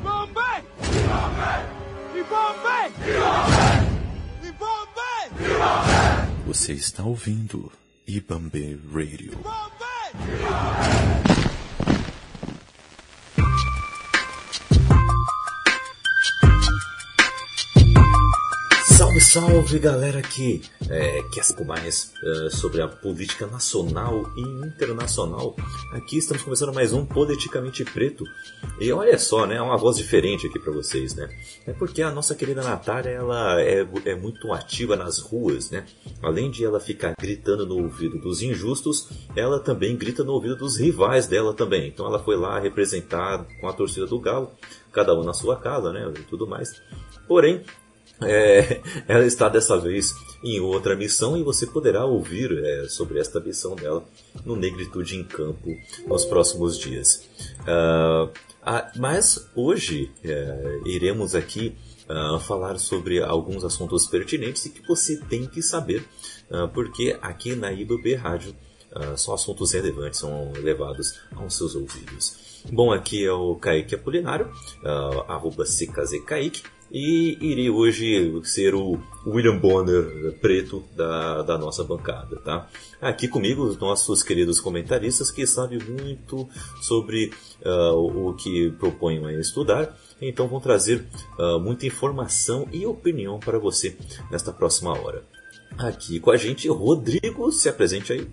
Ibambe! Ibambe! Ibambe! Você está ouvindo Ibambe Radio. Ibambe! Salve, salve galera que é, quer saber mais é, sobre a política nacional e internacional. Aqui estamos começando mais um Politicamente Preto. E olha só, né, uma voz diferente aqui para vocês, né? É porque a nossa querida Natália, ela é, é muito ativa nas ruas, né? Além de ela ficar gritando no ouvido dos injustos, ela também grita no ouvido dos rivais dela também. Então ela foi lá representar com a torcida do Galo, cada um na sua casa, né, e tudo mais. Porém, é, ela está dessa vez em outra missão e você poderá ouvir é, sobre esta missão dela no Negritude em Campo nos próximos dias. Uh, ah, mas hoje é, iremos aqui uh, falar sobre alguns assuntos pertinentes e que você tem que saber, uh, porque aqui na IBB Rádio só assuntos relevantes são levados aos seus ouvidos. Bom, aqui é o Kaique Apolinário, uh, arroba e irei hoje ser o William Bonner preto da, da nossa bancada, tá? Aqui comigo os nossos queridos comentaristas que sabem muito sobre uh, o que propõem a estudar, então vão trazer uh, muita informação e opinião para você nesta próxima hora. Aqui com a gente, Rodrigo, se apresente aí.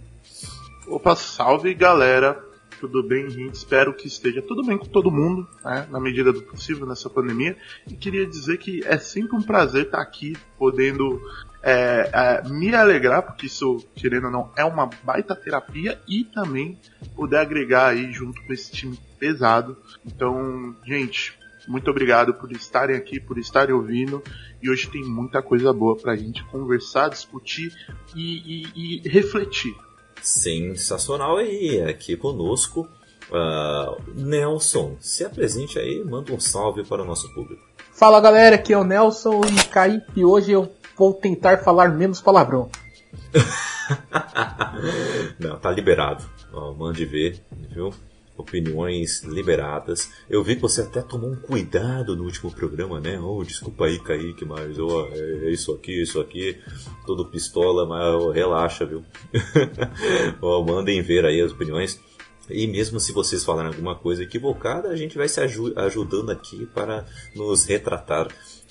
Opa, salve galera! Tudo bem, gente? Espero que esteja tudo bem com todo mundo, né, na medida do possível nessa pandemia. E queria dizer que é sempre um prazer estar aqui, podendo é, é, me alegrar, porque isso, querendo ou não, é uma baita terapia e também poder agregar aí junto com esse time pesado. Então, gente, muito obrigado por estarem aqui, por estarem ouvindo. E hoje tem muita coisa boa pra gente conversar, discutir e, e, e refletir sensacional aí aqui conosco. Uh, Nelson, se apresente aí, manda um salve para o nosso público. Fala galera, aqui é o Nelson e caí e hoje eu vou tentar falar menos palavrão. Não, tá liberado. Ó, mande ver, viu? Opiniões liberadas. Eu vi que você até tomou um cuidado no último programa, né? Oh, desculpa aí, Kaique, mas oh, é isso aqui, isso aqui, todo pistola, mas oh, relaxa, viu? oh, mandem ver aí as opiniões. E mesmo se vocês falarem alguma coisa equivocada, a gente vai se ajudando aqui para nos retratar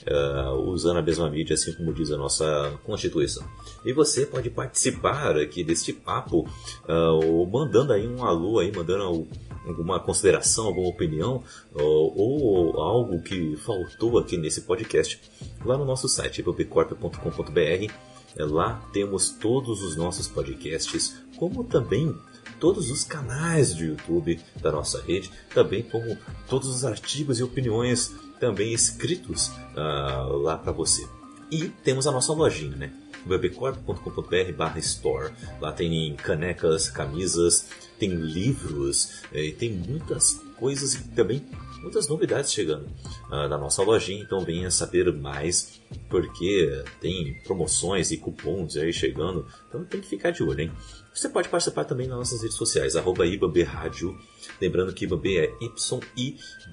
uh, usando a mesma mídia, assim como diz a nossa Constituição. E você pode participar aqui deste papo, uh, mandando aí um alô, aí, mandando alguma consideração, alguma opinião ou, ou, algo que faltou aqui nesse podcast, lá no nosso site, pubcorp.com.br. Lá temos todos os nossos podcasts, como também todos os canais do YouTube da nossa rede, também como todos os artigos e opiniões também escritos uh, lá para você. E temos a nossa lojinha, né? webcorp.com.br barra store. Lá tem canecas, camisas, tem livros, e tem muitas coisas e também muitas novidades chegando uh, na nossa lojinha. Então venha saber mais, porque tem promoções e cupons aí chegando. Então tem que ficar de olho, hein? Você pode participar também nas nossas redes sociais, arroba Rádio. Lembrando que IBAB é Y-I-B-A-M-B-E.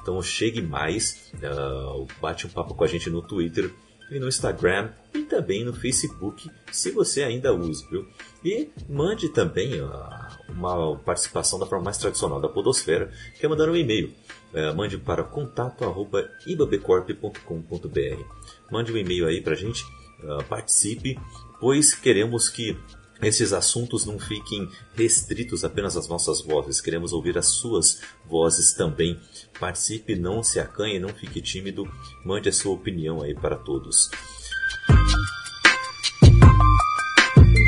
Então chegue mais, uh, bate um papo com a gente no Twitter no Instagram e também no Facebook, se você ainda usa, viu? E mande também uh, uma participação da forma mais tradicional da Podosfera, que é mandar um e-mail. Uh, mande para contato.ibabecorp.com.br. Mande um e-mail aí pra gente, uh, participe pois queremos que esses assuntos não fiquem restritos apenas às nossas vozes, queremos ouvir as suas vozes também. Participe, não se acanhe, não fique tímido, mande a sua opinião aí para todos.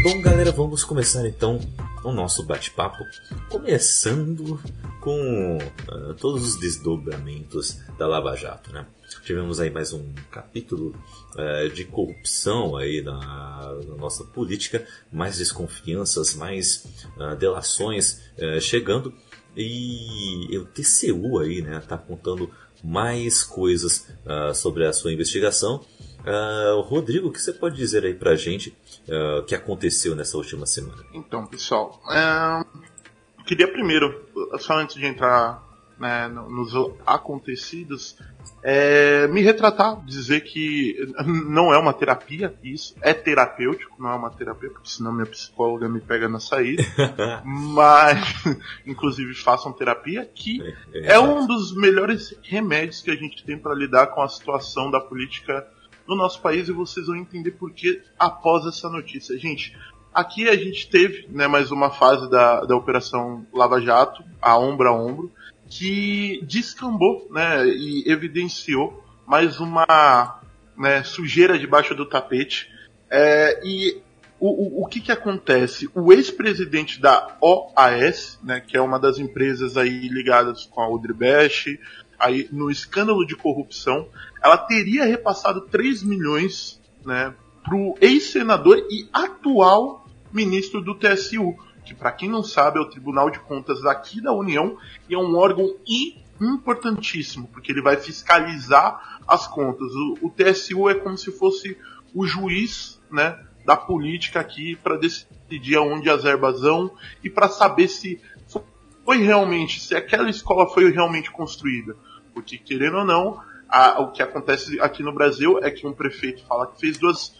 Bom, galera, vamos começar então o nosso bate-papo, começando com uh, todos os desdobramentos da Lava Jato, né? Tivemos aí mais um capítulo uh, de corrupção aí na, na, nossa política, mais desconfianças, mais uh, delações chegando e o TCU aí, né, tá contando mais coisas sobre a sua investigação. Rodrigo, o que você pode dizer aí pra gente uh, que aconteceu nessa última semana? Então, pessoal, é... queria primeiro, só antes de entrar né, nos acontecidos, é, me retratar, dizer que não é uma terapia, isso é terapêutico, não é uma terapia, porque senão minha psicóloga me pega na saída. mas, inclusive, façam terapia, que é, é um dos melhores remédios que a gente tem para lidar com a situação da política no nosso país e vocês vão entender por que após essa notícia. Gente, aqui a gente teve né, mais uma fase da, da Operação Lava Jato, a ombro a ombro, que descambou né, e evidenciou mais uma né, sujeira debaixo do tapete. É, e o, o, o, que, que acontece? O ex-presidente da OAS, né, que é uma das empresas aí ligadas com a Odebrecht, aí no escândalo de corrupção, ela teria repassado 3 milhões né, para o ex-senador e atual ministro do TSU, que para quem não sabe é o Tribunal de Contas daqui da União e é um órgão importantíssimo, porque ele vai fiscalizar as contas. O, o TSU é como se fosse o juiz né, da política aqui para decidir aonde as verbas vão e para saber se foi realmente, se aquela escola foi realmente construída. Porque, querendo ou não, a, o que acontece aqui no Brasil é que um prefeito fala que fez duas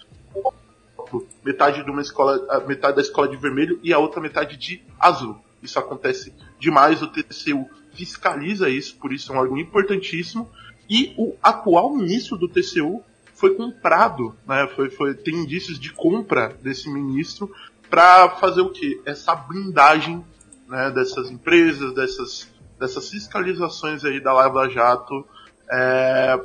metade de uma escola, metade da escola de vermelho e a outra metade de azul. Isso acontece demais, o TCU fiscaliza isso, por isso é um órgão importantíssimo. E o atual ministro do TCU foi comprado, né? Foi, foi, tem indícios de compra desse ministro para fazer o que? Essa blindagem né, dessas empresas, dessas, dessas fiscalizações aí da Lava Jato é,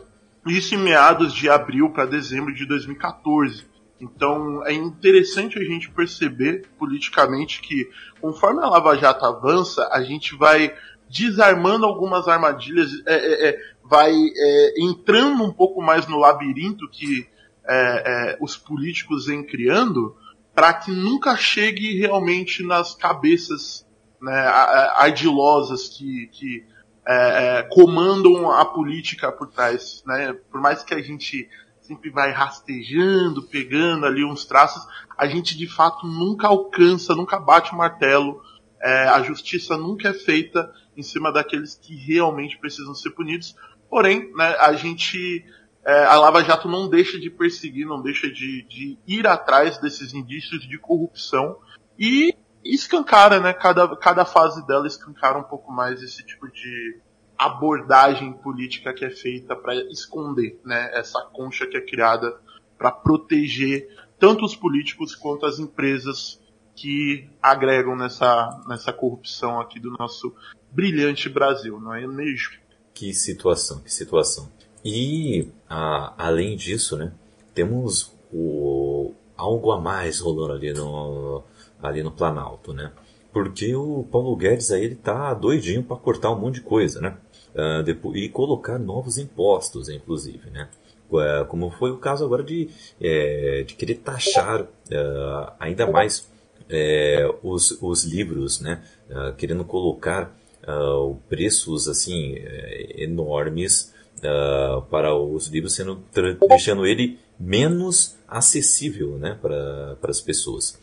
isso em meados de abril para dezembro de 2014. Então é interessante a gente perceber politicamente que conforme a Lava Jato avança, a gente vai desarmando algumas armadilhas, é, é, é vai é, entrando um pouco mais no labirinto que é, os políticos vêm criando, para que nunca chegue realmente nas cabeças né, ardilosas que, que comandam a política por trás, né? Por mais que a gente sempre vai rastejando, pegando ali uns traços, a gente de fato nunca alcança, nunca bate o martelo. É, a justiça nunca é feita em cima daqueles que realmente precisam ser punidos. Porém, né, a gente, é, a Lava Jato não deixa de perseguir, não deixa de, de ir atrás desses indícios de corrupção e escancara, né? Cada, cada fase dela escancara um pouco mais esse tipo de abordagem política que é feita para esconder, né? Essa concha que é criada para proteger tanto os políticos quanto as empresas que agregam nessa, nessa corrupção aqui do nosso brilhante Brasil, não é mesmo? Que situação, que situação. E a, além disso, né, temos o, algo a mais rolando ali no, ali no Planalto, né? Porque o Paulo Guedes aí ele tá doidinho para cortar um monte de coisa, né? Uh, depois, e colocar novos impostos, inclusive, né? Uh, como foi o caso agora de, é, de querer taxar uh, ainda mais é, os, os livros, né? querendo colocar preços assim é, enormes para os livros, sendo deixando ele menos acessível, né? Para as pessoas.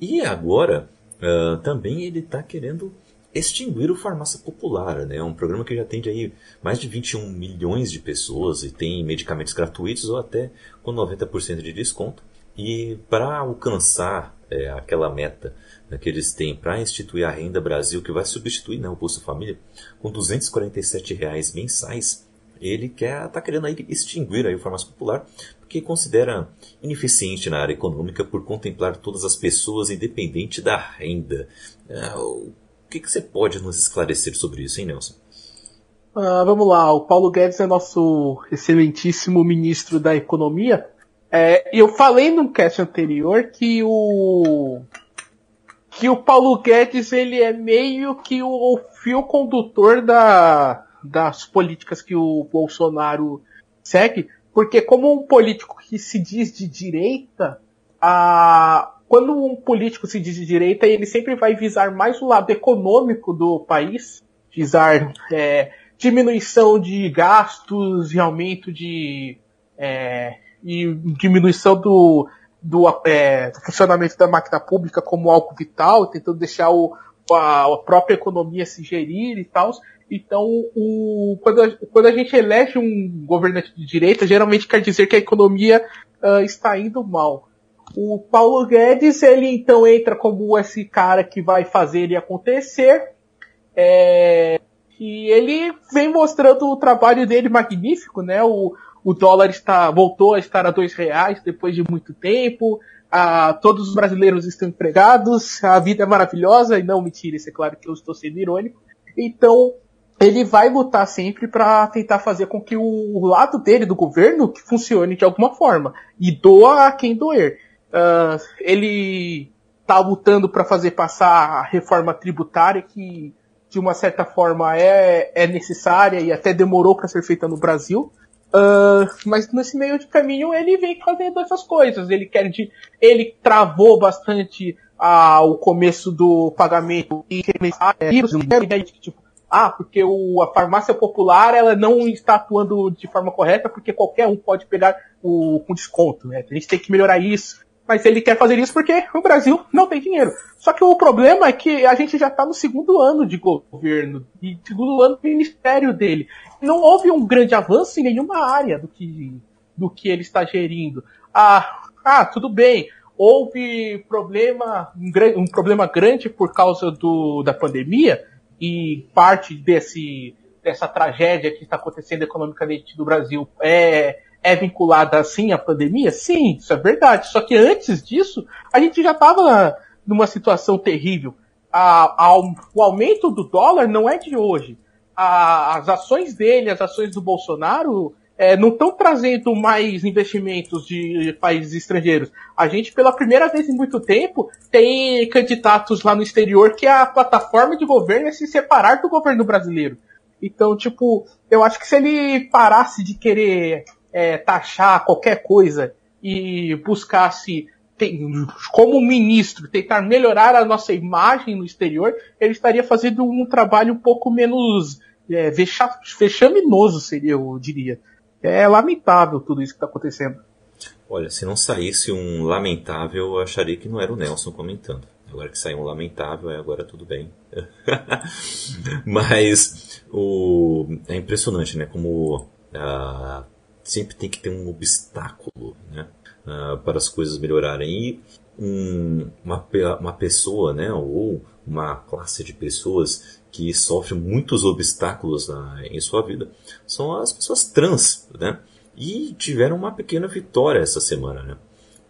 E agora, uh, também ele está querendo extinguir o Farmácia Popular, né? um programa que já atende aí mais de 21 milhões de pessoas e tem medicamentos gratuitos ou até com 90% de desconto. E para alcançar é, aquela meta né, que eles têm para instituir a Renda Brasil, que vai substituir né, o Bolsa Família, com 247 reais mensais, ele quer tá querendo aí extinguir aí o Farmácia Popular que considera ineficiente na área econômica por contemplar todas as pessoas independente da renda. É, o que, que, você pode nos esclarecer sobre isso, hein, Nelson? Ah, vamos lá, o Paulo Guedes é nosso excelentíssimo ministro da Economia. É, eu falei no cast anterior que o que o Paulo Guedes ele é meio que o fio condutor da, das políticas que o Bolsonaro segue, porque como um político que se diz de direita, a... quando um político se diz de direita, ele sempre vai visar mais o lado econômico do país, visar é, diminuição de gastos e aumento de é, e diminuição do, do, é, do, funcionamento da máquina pública como algo vital, tentando deixar o, a, a própria economia se gerir e tal. Então, o, quando, a, quando a gente elege um governante de direita, geralmente quer dizer que a economia uh, está indo mal. O Paulo Guedes, ele então entra como esse cara que vai fazer ele acontecer. É, e ele vem mostrando o trabalho dele magnífico, né? O, o dólar está, voltou a estar a dois reais depois de muito tempo. A, todos os brasileiros estão empregados, a vida é maravilhosa, e não mentira, isso é claro que eu estou sendo irônico. Então, ele vai lutar sempre para tentar fazer com que o lado dele do governo que funcione de alguma forma e doa a quem doer. Uh, ele está lutando para fazer passar a reforma tributária que de uma certa forma é, é necessária e até demorou para ser feita no Brasil. Uh, mas nesse meio de caminho ele vem fazendo essas coisas. Ele quer de, ele travou bastante ah, o começo do pagamento e tipo, ah, porque o, a farmácia popular ela não está atuando de forma correta porque qualquer um pode pegar o, com desconto. Né? A gente tem que melhorar isso. Mas ele quer fazer isso porque o Brasil não tem dinheiro. Só que o problema é que a gente já está no segundo ano de governo e segundo ano do ministério dele. Não houve um grande avanço em nenhuma área do que, do que ele está gerindo. Ah, ah tudo bem houve problema, um, um, problema grande por causa do, da pandemia, e parte desse, dessa tragédia que está acontecendo economicamente no Brasil é, é vinculada assim à pandemia? Sim, isso é verdade. Só que antes disso, a gente já estava numa situação terrível. A, a, o aumento do dólar não é de hoje. A, as ações dele, as ações do Bolsonaro, é, não estão trazendo mais investimentos de países estrangeiros. A gente, pela primeira vez em muito tempo, tem candidatos lá no exterior que a plataforma de governo é se separar do governo brasileiro. Então, tipo, eu acho que se ele parasse de querer é, taxar qualquer coisa e buscasse, como ministro, tentar melhorar a nossa imagem no exterior, ele estaria fazendo um trabalho um pouco menos é, vexaminoso, seria, eu diria. É lamentável tudo isso que está acontecendo. Olha, se não saísse um lamentável, eu acharia que não era o Nelson comentando. Agora que saiu um lamentável, agora tudo bem. Mas o, é impressionante, né? Como uh, sempre tem que ter um obstáculo né? Uh, para as coisas melhorarem. E um, uma, uma pessoa, né? Ou uma classe de pessoas que sofre muitos obstáculos na, em sua vida são as pessoas trans, né? E tiveram uma pequena vitória essa semana, né?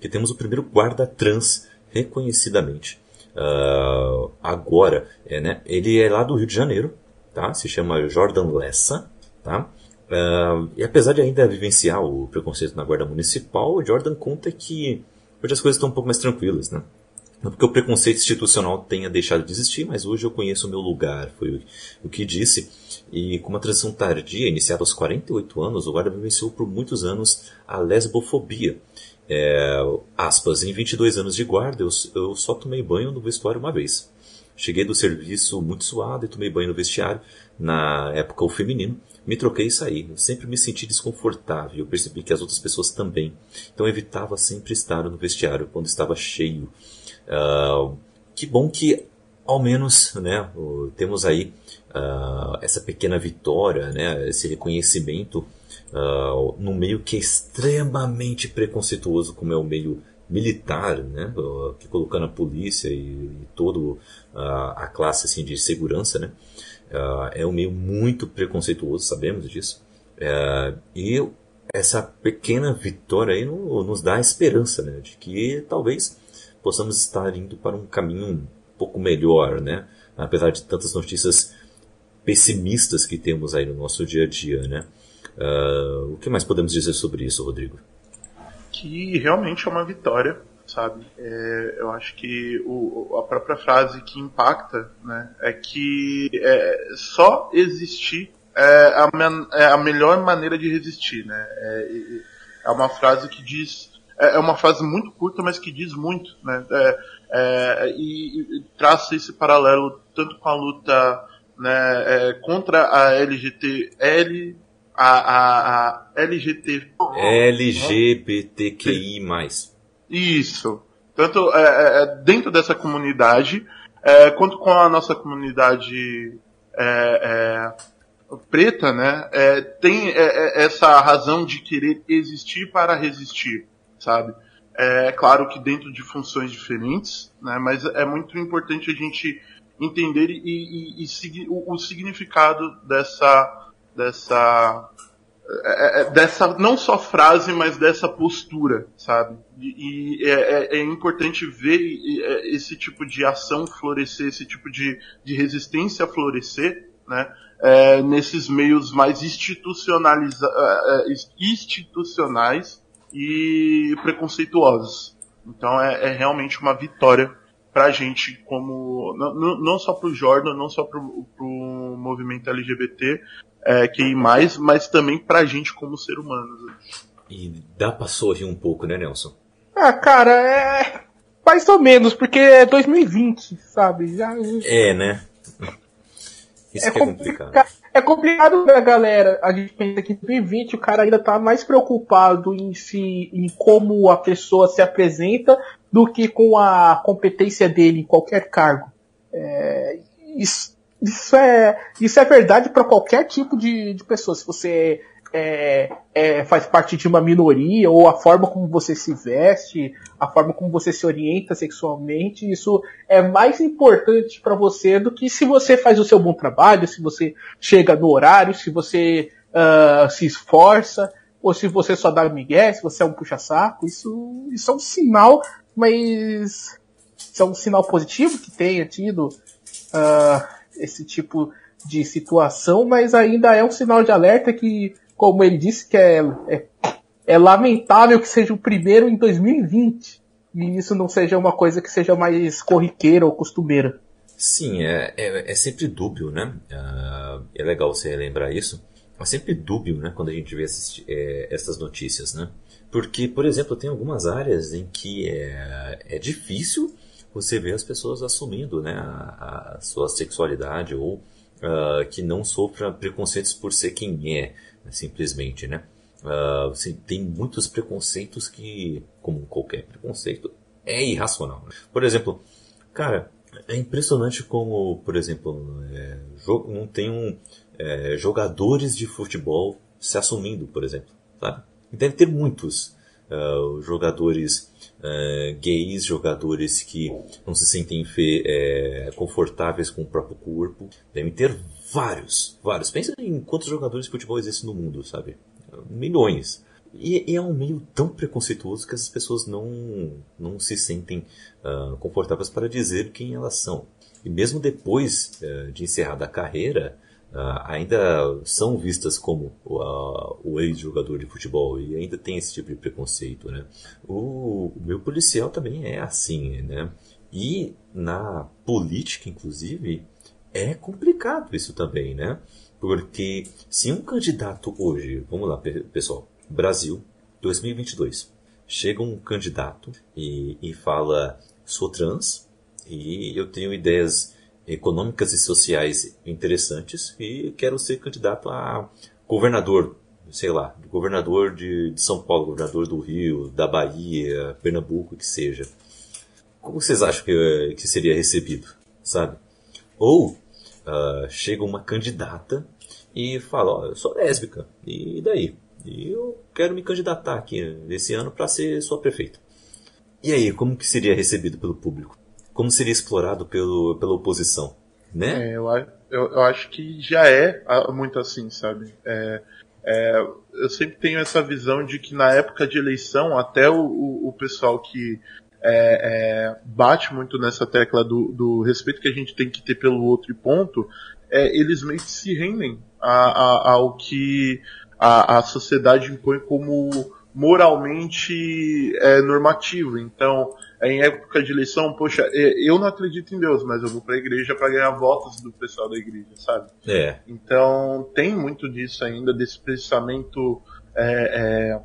Que temos o primeiro guarda trans reconhecidamente. Uh, agora, é, né? Ele é lá do Rio de Janeiro, tá? Se chama Jordan Lessa, tá? Uh, e apesar de ainda vivenciar o preconceito na guarda municipal, o Jordan conta que hoje as coisas estão um pouco mais tranquilas, né? Não porque o preconceito institucional tenha deixado de existir, mas hoje eu conheço o meu lugar, foi o que disse. E com uma transição tardia, iniciada aos 48 anos, o guarda vivenciou por muitos anos a lesbofobia. É, aspas, em 22 anos de guarda, eu, eu só tomei banho no vestuário uma vez. Cheguei do serviço muito suado e tomei banho no vestiário, na época o feminino. Me troquei e saí. Eu sempre me senti desconfortável. Eu percebi que as outras pessoas também. Então evitava sempre estar no vestiário quando estava cheio. Uh, que bom que ao menos né, temos aí uh, essa pequena vitória, né, esse reconhecimento uh, no meio que é extremamente preconceituoso como é o meio militar, né, que colocando a polícia e, e toda a classe assim, de segurança, né, é um meio muito preconceituoso, sabemos disso. e essa pequena vitória aí nos dá esperança né, de que talvez possamos estar indo para um caminho um pouco melhor, né? Apesar de tantas notícias pessimistas que temos aí no nosso dia a dia, né? Uh, o que mais podemos dizer sobre isso, Rodrigo? Que realmente é uma vitória, sabe? É, eu acho que o, a própria frase que impacta, né, é que é, só existir é a, é a melhor maneira de resistir, né? É, é uma frase que diz é, é uma frase muito curta, mas que diz muito, né? É, e, e, traça esse paralelo tanto com a luta né, é, contra a LGT, L, a, a, a LGT, LGBTQI+. Isso. Tanto é, é, dentro dessa comunidade, quanto com a nossa comunidade é, é, preta, né, é, tem é, é, essa razão de querer existir para resistir, sabe? É claro que dentro de funções diferentes, né, mas é muito importante a gente entender e, e, e o, o, significado dessa, dessa, é, é, dessa não só frase, mas dessa postura, sabe? E, é, é, é importante ver esse tipo de ação florescer, esse tipo de, de resistência florescer, né? É, nesses meios mais institucionaliza é, institucionais e preconceituosos. Então é, é realmente uma vitória pra gente como não, não só pro Jordan, não só pro, pro movimento LGBT é, que mais, mas também pra gente como ser humano. E dá pra sorrir um pouco, né, Nelson? Ah, cara, é mais ou menos, porque é 2020, sabe? Já... É, né? Isso é, é complicado. É complicado pra galera. A gente pensa que em 2020 o cara ainda tá mais preocupado em se, em como a pessoa se apresenta do que com a competência dele em qualquer cargo. É, isso, isso, é, isso é verdade para qualquer tipo de, de pessoa. Se você é, é, faz parte de uma minoria, ou a forma como você se veste, a forma como você se orienta sexualmente, isso é mais importante para você do que se você faz o seu bom trabalho, se você chega no horário, se você uh, se esforça, ou se você só dá migué, se você é um puxa-saco. Isso, isso é um sinal, mas isso é um sinal positivo que tenha tido uh, esse tipo de situação, mas ainda é um sinal de alerta que como ele disse, que é, é, é lamentável que seja o primeiro em 2020 e isso não seja uma coisa que seja mais corriqueira ou costumeira. Sim, é, é, é sempre dúbio, né? Uh, é legal você lembrar isso. É sempre dúbio, né? Quando a gente vê assistir, é, essas notícias, né? Porque, por exemplo, tem algumas áreas em que é, é difícil você ver as pessoas assumindo né, a, a sua sexualidade ou uh, que não sofra preconceitos por ser quem é simplesmente, né? Uh, tem muitos preconceitos que, como qualquer preconceito, é irracional. Né? Por exemplo, cara, é impressionante como, por exemplo, é, não tem um, é, jogadores de futebol se assumindo, por exemplo, sabe? Deve ter muitos uh, jogadores uh, gays, jogadores que não se sentem é, confortáveis com o próprio corpo. Devem ter vários, vários. Pensa em quantos jogadores de futebol existem no mundo, sabe? Milhões. E, e, é um meio tão preconceituoso que as pessoas não, não se sentem uh, confortáveis para dizer quem elas são. E mesmo depois uh, de encerrada a carreira, uh, ainda são vistas como o ex-jogador de futebol e ainda tem esse tipo de preconceito, né? O, o meu policial também é assim, né? E na política, inclusive, é complicado isso também, né? Porque se um candidato hoje, vamos lá, pessoal, Brasil 2022, chega um candidato e, e fala: sou trans e eu tenho ideias econômicas e sociais interessantes e quero ser candidato a governador, sei lá, governador de, de São Paulo, governador do Rio, da Bahia, Pernambuco, que seja. Como vocês acham que, que seria recebido, sabe? Ou uh, chega uma candidata e fala, ó, eu sou lésbica, e daí? E eu quero me candidatar aqui nesse ano para ser sua prefeita. E aí, como que seria recebido pelo público? Como seria explorado pelo, pela oposição? Né? É, eu, eu, eu, acho que já é muito assim, sabe? É, é, eu sempre tenho essa visão de que na época de eleição, até o, o, o pessoal que é, é, bate muito nessa tecla do, do, respeito que a gente tem que ter pelo outro e ponto, é, eles meio que se rendem a, a, ao que a, a sociedade impõe como moralmente é, normativo. Então, em época de eleição, poxa, é, eu não acredito em Deus, mas eu vou para a igreja para ganhar votos do pessoal da igreja, sabe? É. Então, tem muito disso ainda, desse pensamento é, é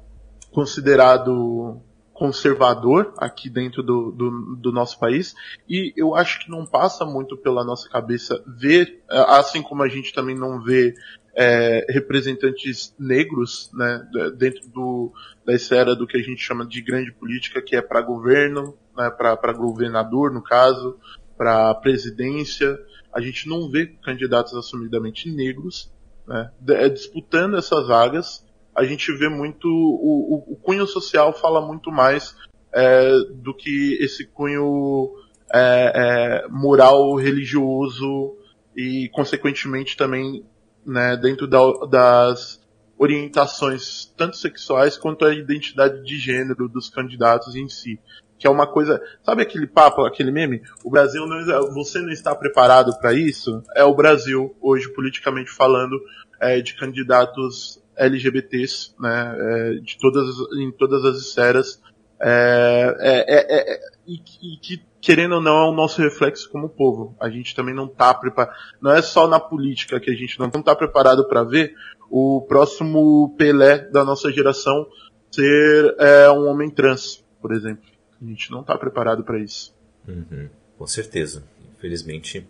considerado conservador aqui dentro do, do, do, nosso país e eu acho que não passa muito pela nossa cabeça ver, assim como a gente também não vê é, representantes negros né, dentro do, da esfera do que a gente chama de grande política, que é para governo, né, para governador no caso, para presidência. a gente não vê candidatos assumidamente negros né, é, disputando essas vagas. A gente vê muito o, o, o cunho social fala muito mais é, do que esse cunho é, é, moral, religioso e, consequentemente, também né, dentro da, das orientações tanto sexuais quanto a identidade de gênero dos candidatos em si. Que é uma coisa. Sabe aquele papo, aquele meme? O Brasil não. Você não está preparado para isso? É o Brasil, hoje, politicamente falando, é, de candidatos LGBTs, né? É, de todas, em todas as esferas. É, é, é, é e, e, que, querendo ou não, é o nosso reflexo como povo. A gente também não está preparado. Não é só na política que a gente não está preparado para ver o próximo Pelé da nossa geração ser é, um homem trans, por exemplo. A gente não está preparado para isso. Uhum, com certeza. Infelizmente,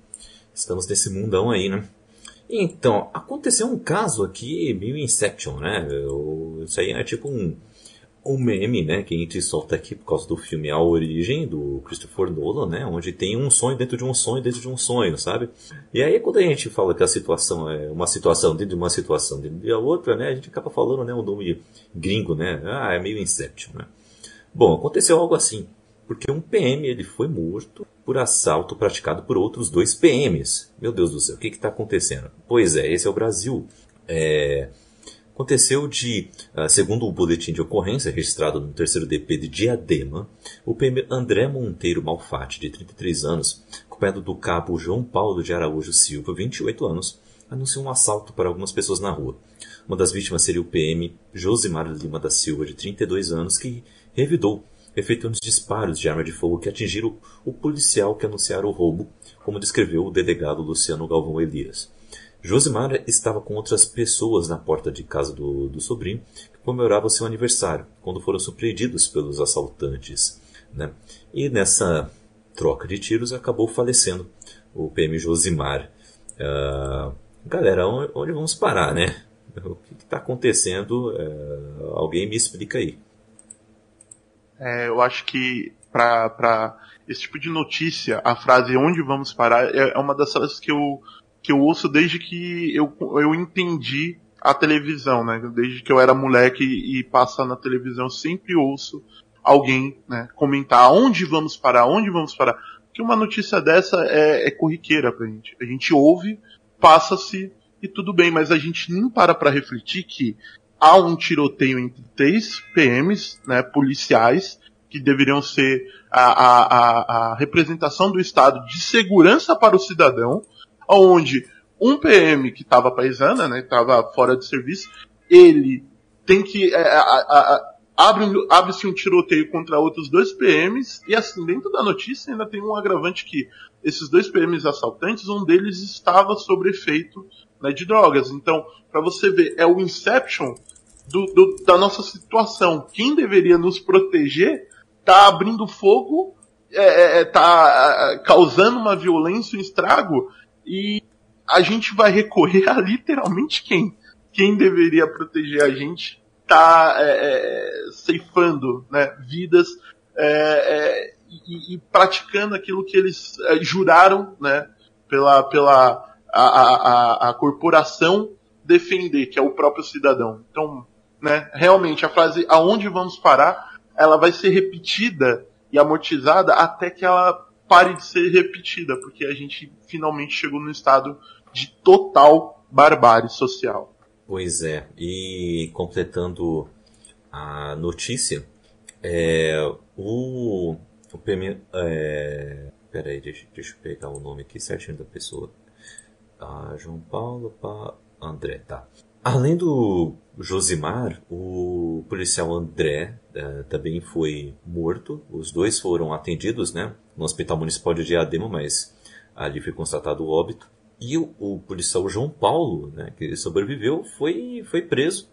estamos nesse mundão aí, né? Então, aconteceu um caso aqui meio Inception, né? Isso aí é tipo um, um meme, né? Que a gente solta aqui por causa do filme A Origem, do Christopher Nolan, né? Onde tem um sonho dentro de um sonho dentro de um sonho, sabe? E aí quando a gente fala que a situação é uma situação dentro de uma situação dentro de outra, né? A gente acaba falando, né? O nome gringo, né? Ah, é meio Inception, né? Bom, aconteceu algo assim, porque um PM ele foi morto por assalto praticado por outros dois PMs. Meu Deus do céu, o que está acontecendo? Pois é, esse é o Brasil. É, aconteceu de, ah, segundo o boletim de ocorrência registrado no terceiro DP de Diadema, o PM André Monteiro Malfatti, de 33 anos, acompanhado do cabo João Paulo de Araújo Silva, 28 anos, anunciou um assalto para algumas pessoas na rua. Uma das vítimas seria o PM Josimar Lima da Silva, de 32 anos, que revidou, efetuando disparos de arma de fogo que atingiram o policial que anunciara o roubo, como descreveu o delegado Luciano Galvão Elias. Josimar estava com outras pessoas na porta de casa do, do sobrinho, que comemorava seu aniversário, quando foram surpreendidos pelos assaltantes. Né? E nessa troca de tiros acabou falecendo o PM Josimar. Uh, galera, onde, vamos parar, né? O que está acontecendo? Uh, alguém me explica aí. É, eu acho que para esse tipo de notícia, a frase onde vamos parar é, é uma das frases que eu, que eu ouço desde que eu, eu entendi a televisão, né? Desde que eu era moleque e, e passa na televisão, sempre ouço alguém né, comentar onde vamos parar, onde vamos parar. Porque uma notícia dessa é, é corriqueira pra gente. A gente ouve, passa-se e tudo bem, mas a gente nem para para refletir que há um tiroteio entre três PMs, né, policiais, que deveriam ser a, a, a, a representação do Estado de segurança para o cidadão, onde um PM que estava paisana, né, estava fora de serviço, ele tem que é, abre, abre-se um tiroteio contra outros dois PMs e assim dentro da notícia ainda tem um agravante que esses dois PMs assaltantes, um deles estava sob efeito né, de drogas. Então, para você ver, é o Inception do, do, da nossa situação. Quem deveria nos proteger tá abrindo fogo, é, é, é tá é, causando uma violência, um estrago, e a gente vai recorrer a literalmente quem? Quem deveria proteger a gente tá é, é, ceifando né, vidas e, e, praticando aquilo que eles juraram né, pela, pela a, a, a corporação defender, que é o próprio cidadão. Então, né? Realmente, a frase aonde vamos parar, ela vai ser repetida e amortizada até que ela pare de ser repetida, porque a gente finalmente chegou no estado de total barbárie social. Pois é, e completando a notícia, é, o, o PM, é, peraí, deixa, deixa eu pegar o nome aqui certinho da pessoa. Ah, João Paulo pa, André, tá. Além do Josimar, o policial André uh, também foi morto. Os dois foram atendidos né, no Hospital Municipal de Diadema, mas ali foi constatado o óbito. E o, o policial João Paulo, né, que sobreviveu, foi, foi preso.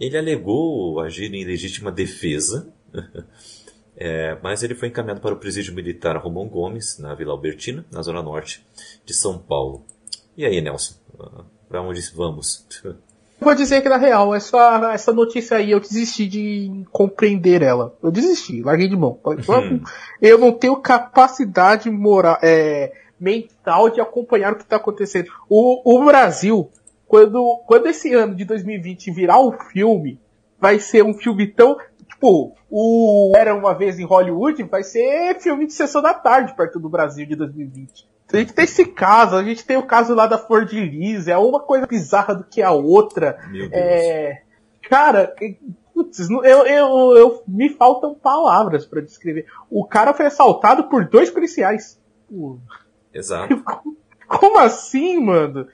Ele alegou agir em legítima defesa, é, mas ele foi encaminhado para o presídio militar Romão Gomes, na Vila Albertina, na zona norte de São Paulo. E aí, Nelson, uh, para onde vamos? Vou dizer que na real, essa, essa notícia aí eu desisti de compreender ela. Eu desisti, larguei de mão. Hum. Eu não tenho capacidade moral, é, mental de acompanhar o que está acontecendo. O, o Brasil, quando, quando esse ano de 2020 virar um filme, vai ser um filme tão. Tipo, o Era uma vez em Hollywood vai ser filme de sessão da tarde perto do Brasil de 2020. A gente tem esse caso, a gente tem o caso lá da Flor de Lis, é uma coisa bizarra do que a outra. Meu Deus. É, cara, putz, eu, eu, eu, me faltam palavras para descrever. O cara foi assaltado por dois policiais. Exato. Como assim, mano?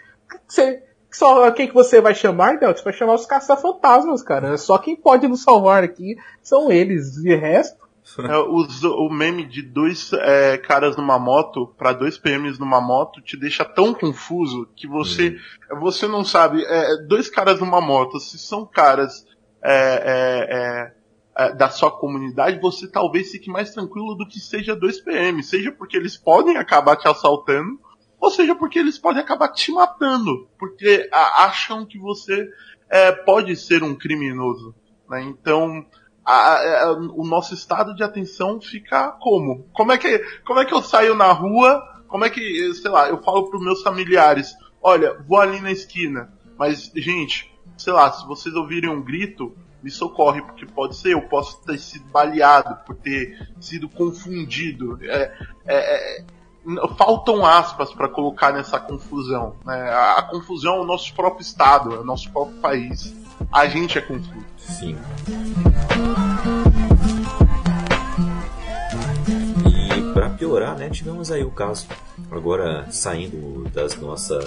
Você, só quem que você vai chamar, Del? Você vai chamar os caça-fantasmas, cara. Só quem pode nos salvar aqui são eles. De resto, É, os- o meme de dois é, caras numa moto pra dois PMs numa moto te deixa tão confuso que você você não sabe. é, dois caras numa moto, se são caras é, é, é, é, da sua comunidade, você talvez fique mais tranquilo do que seja dois PMs. Seja porque eles podem acabar te assaltando, ou seja porque eles podem acabar te matando. Porque acham que você é, pode ser um criminoso. né? Então a- a- o nosso estado de atenção fica como? Como é que como é que eu saio na rua? Como é que, sei lá, eu falo pros meus familiares, olha, vou ali na esquina, mas gente, sei lá, se vocês ouvirem um grito, me socorre, porque pode ser, eu posso ter sido baleado, por ter sido confundido. É, é, é, faltam aspas para colocar nessa confusão. Né? A, a confusão é o nosso próprio estado, é o nosso próprio país. A gente é confuso. Sim. E pra piorar, né, tivemos aí o caso agora saindo das nossa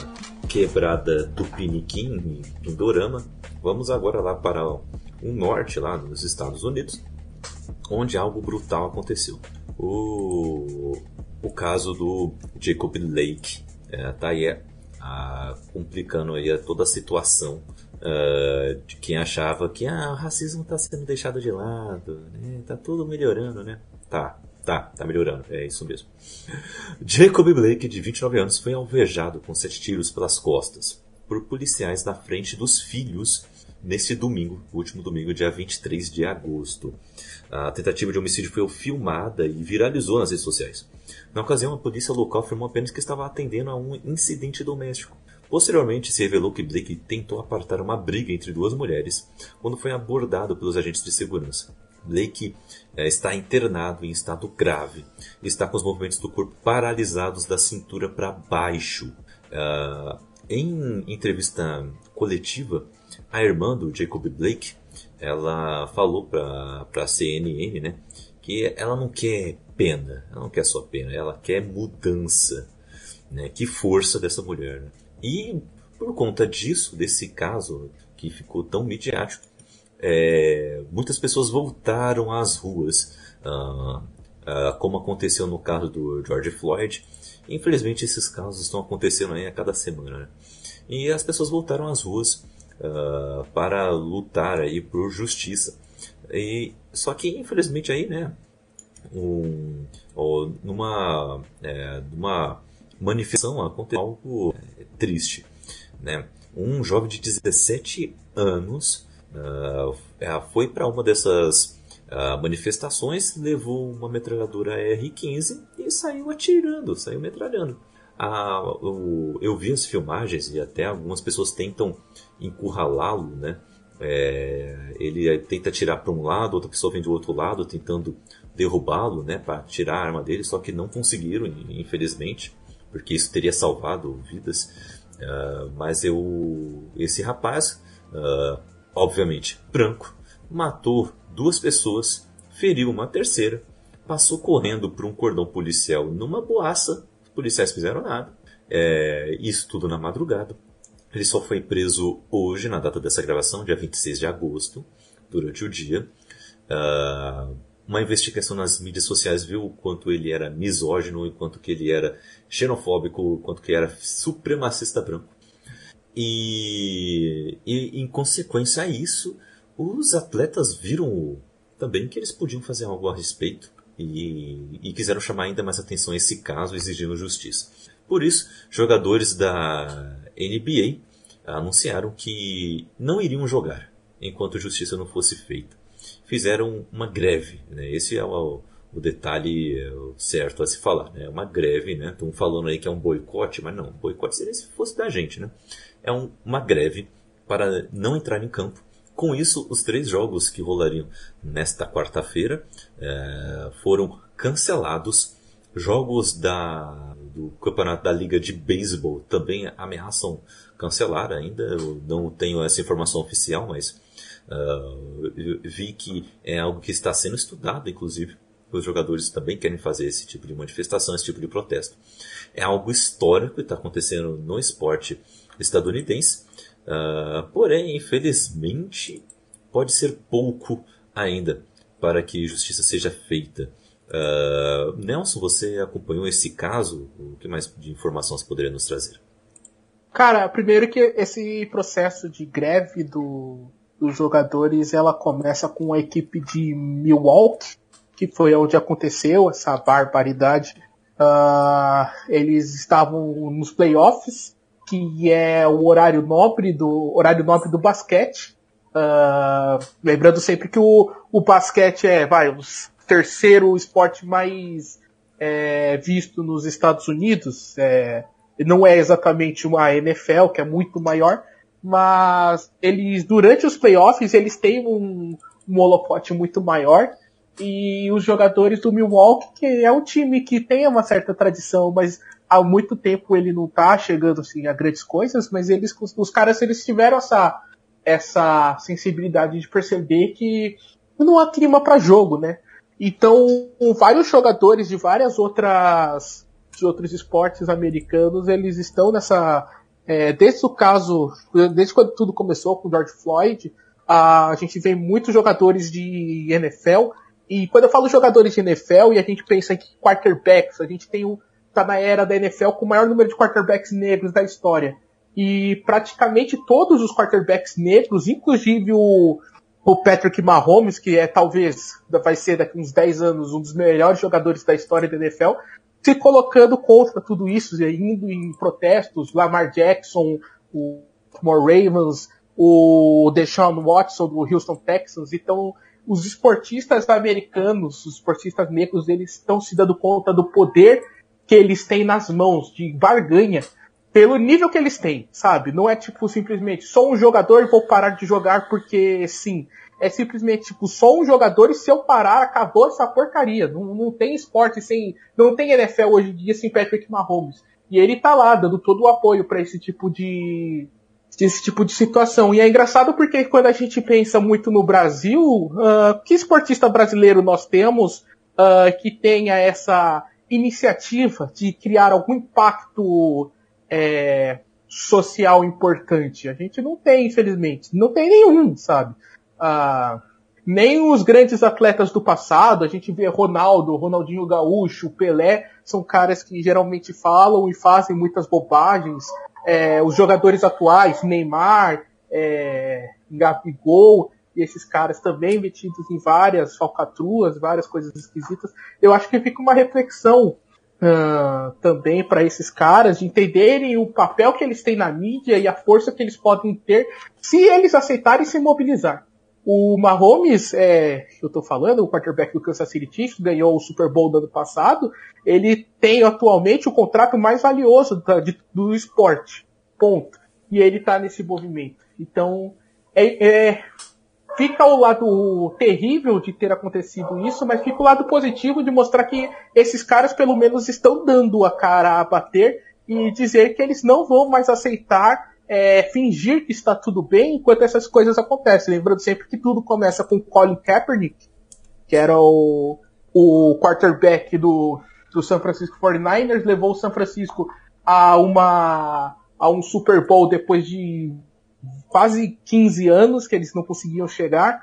quebrada do Piniquim em Pindorama. Vamos agora lá para o norte, lá nos Estados Unidos, onde algo brutal aconteceu. O, o caso do Jacob Lake é, tá aí ah, complicando aí toda a situação ah, de quem achava que ah, o racismo está sendo deixado de lado, né? tá tudo melhorando, né? Tá, tá, tá melhorando, é isso mesmo. Jacob Blake, de 29 anos, foi alvejado com sete tiros pelas costas por policiais na frente dos filhos neste domingo, último domingo, dia 23 de agosto. A tentativa de homicídio foi filmada e viralizou nas redes sociais. Na ocasião, a polícia local afirmou apenas que estava atendendo a um incidente doméstico. Posteriormente, se revelou que Blake tentou apartar uma briga entre duas mulheres quando foi abordado pelos agentes de segurança. Blake eh, está internado em estado grave está com os movimentos do corpo paralisados da cintura para baixo. Ah, em entrevista coletiva, a irmã do Jacob Blake ela falou para a CNN né, que ela não quer pena, ela não quer só pena, ela quer mudança. Né, que força dessa mulher. Né? E por conta disso, desse caso que ficou tão midiático, é, muitas pessoas voltaram às ruas, ah, ah, como aconteceu no caso do George Floyd. Infelizmente, esses casos estão acontecendo a cada semana. Né? E as pessoas voltaram às ruas ah, para lutar aí por justiça. E, só que, infelizmente, aí, né, um, numa, é, numa manifestação aconteceu algo é, triste. Né? Um jovem de 17 anos é, foi para uma dessas ah, manifestações, levou uma metralhadora R-15 e saiu atirando, saiu metralhando. Ah, o- eu vi as filmagens e até algumas pessoas tentam encurralá-lo, né? É, ele tenta tirar para um lado, outra pessoa vem do outro lado tentando derrubá-lo, né, para tirar a arma dele, só que não conseguiram, infelizmente, porque isso teria salvado vidas. Ah, mas eu, esse rapaz, ah, obviamente branco, matou duas pessoas, feriu uma terceira, passou correndo por um cordão policial numa boaça. Os policiais fizeram nada. É, isso tudo na madrugada. Ele só foi preso hoje, na data dessa gravação, dia 26 de agosto, durante o dia. Ah, uma investigação nas mídias sociais viu o quanto ele era misógino, o quanto que ele era xenofóbico, o quanto que era supremacista branco. E, e em consequência a isso, os atletas viram também que eles podiam fazer algo a respeito e, e quiseram chamar ainda mais atenção a esse caso, exigindo justiça. Por isso, jogadores da NBA anunciaram que não iriam jogar enquanto justiça não fosse feita. Fizeram uma greve. Né? Esse é o, o detalhe é, certo a se falar. Né? É uma greve, né? Estão falando aí que é um boicote, mas não, boicote seria se fosse da gente, né? É um, uma greve para não entrar em campo. Com isso, os três jogos que rolariam nesta quarta-feira é, foram cancelados. Jogos da, do campeonato da Liga de Beisebol também ameaçam cancelar ainda. Eu não tenho essa informação oficial, mas uh, vi que é algo que está sendo estudado, inclusive. Os jogadores também querem fazer esse tipo de manifestação, esse tipo de protesto. É algo histórico que está acontecendo no esporte estadunidense. Uh, porém, infelizmente, pode ser pouco ainda para que justiça seja feita. Uh, Nelson, você acompanhou esse caso? O que mais de informação você poderia nos trazer? Cara, primeiro que esse processo de greve do, dos jogadores, ela começa com a equipe de Milwaukee, que foi onde aconteceu essa barbaridade. Uh, eles estavam nos playoffs, que é o horário nobre do horário nobre do basquete. Uh, lembrando sempre que o, o basquete é, vai, o terceiro esporte mais é, visto nos Estados Unidos. É, não é exatamente uma NFL, que é muito maior, mas eles, durante os playoffs, eles têm um, um holofote muito maior. E os jogadores do Milwaukee, que é um time que tem uma certa tradição, mas há muito tempo ele não tá chegando assim a grandes coisas, mas eles os caras eles tiveram essa essa sensibilidade de perceber que não há clima para jogo, né? Então, vários jogadores de várias outras de outros esportes americanos, eles estão nessa é, desde o caso, desde quando tudo começou com o George Floyd, a, a gente vê muitos jogadores de NFL e quando eu falo jogadores de NFL e a gente pensa em quarterbacks, a gente tem o está na era da NFL com o maior número de quarterbacks negros da história. E praticamente todos os quarterbacks negros, inclusive o, o Patrick Mahomes, que é talvez, vai ser daqui uns 10 anos, um dos melhores jogadores da história da NFL, se colocando contra tudo isso, indo em protestos, Lamar Jackson, o Baltimore Ravens, o Deshaun Watson do Houston Texans, então os esportistas americanos, os esportistas negros, eles estão se dando conta do poder que eles têm nas mãos de barganha pelo nível que eles têm, sabe? Não é tipo simplesmente sou um jogador e vou parar de jogar porque sim. É simplesmente tipo sou um jogador e se eu parar acabou essa porcaria. Não, não tem esporte sem, não tem NFL hoje em dia sem Patrick Mahomes. E ele tá lá dando todo o apoio para esse tipo de esse tipo de situação. E é engraçado porque quando a gente pensa muito no Brasil, uh, que esportista brasileiro nós temos uh, que tenha essa iniciativa de criar algum impacto é, social importante. A gente não tem, infelizmente. Não tem nenhum, sabe? Ah, nem os grandes atletas do passado, a gente vê Ronaldo, Ronaldinho Gaúcho, Pelé, são caras que geralmente falam e fazem muitas bobagens. É, os jogadores atuais, Neymar, é, Gabigol, e esses caras também metidos em várias falcatruas, várias coisas esquisitas. Eu acho que fica uma reflexão uh, também para esses caras de entenderem o papel que eles têm na mídia e a força que eles podem ter se eles aceitarem se mobilizar. O Mahomes, é, eu estou falando, o quarterback do Kansas City Chiefs, ganhou o Super Bowl do ano passado. Ele tem atualmente o contrato mais valioso da, de, do esporte. Ponto. E ele está nesse movimento. Então, é, é, fica o lado terrível de ter acontecido isso, mas fica o lado positivo de mostrar que esses caras pelo menos estão dando a cara a bater e dizer que eles não vão mais aceitar é, fingir que está tudo bem enquanto essas coisas acontecem. Lembrando sempre que tudo começa com Colin Kaepernick, que era o, o quarterback do, do San Francisco 49ers, levou o San Francisco a uma a um Super Bowl depois de quase 15 anos que eles não conseguiam chegar.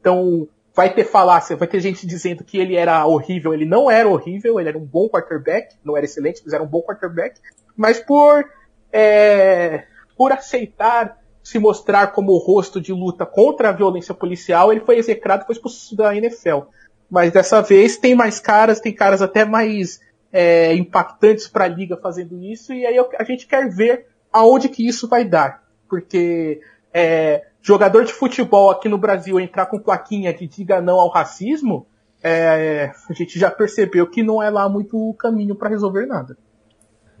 Então, vai ter falácia, vai ter gente dizendo que ele era horrível. Ele não era horrível, ele era um bom quarterback, não era excelente, mas era um bom quarterback. Mas por, é, por aceitar se mostrar como o rosto de luta contra a violência policial, ele foi execrado e foi expulso da NFL. Mas dessa vez tem mais caras, tem caras até mais é, impactantes para a liga fazendo isso, e aí a gente quer ver aonde que isso vai dar porque é, jogador de futebol aqui no Brasil entrar com plaquinha que diga não ao racismo, é, a gente já percebeu que não é lá muito o caminho para resolver nada.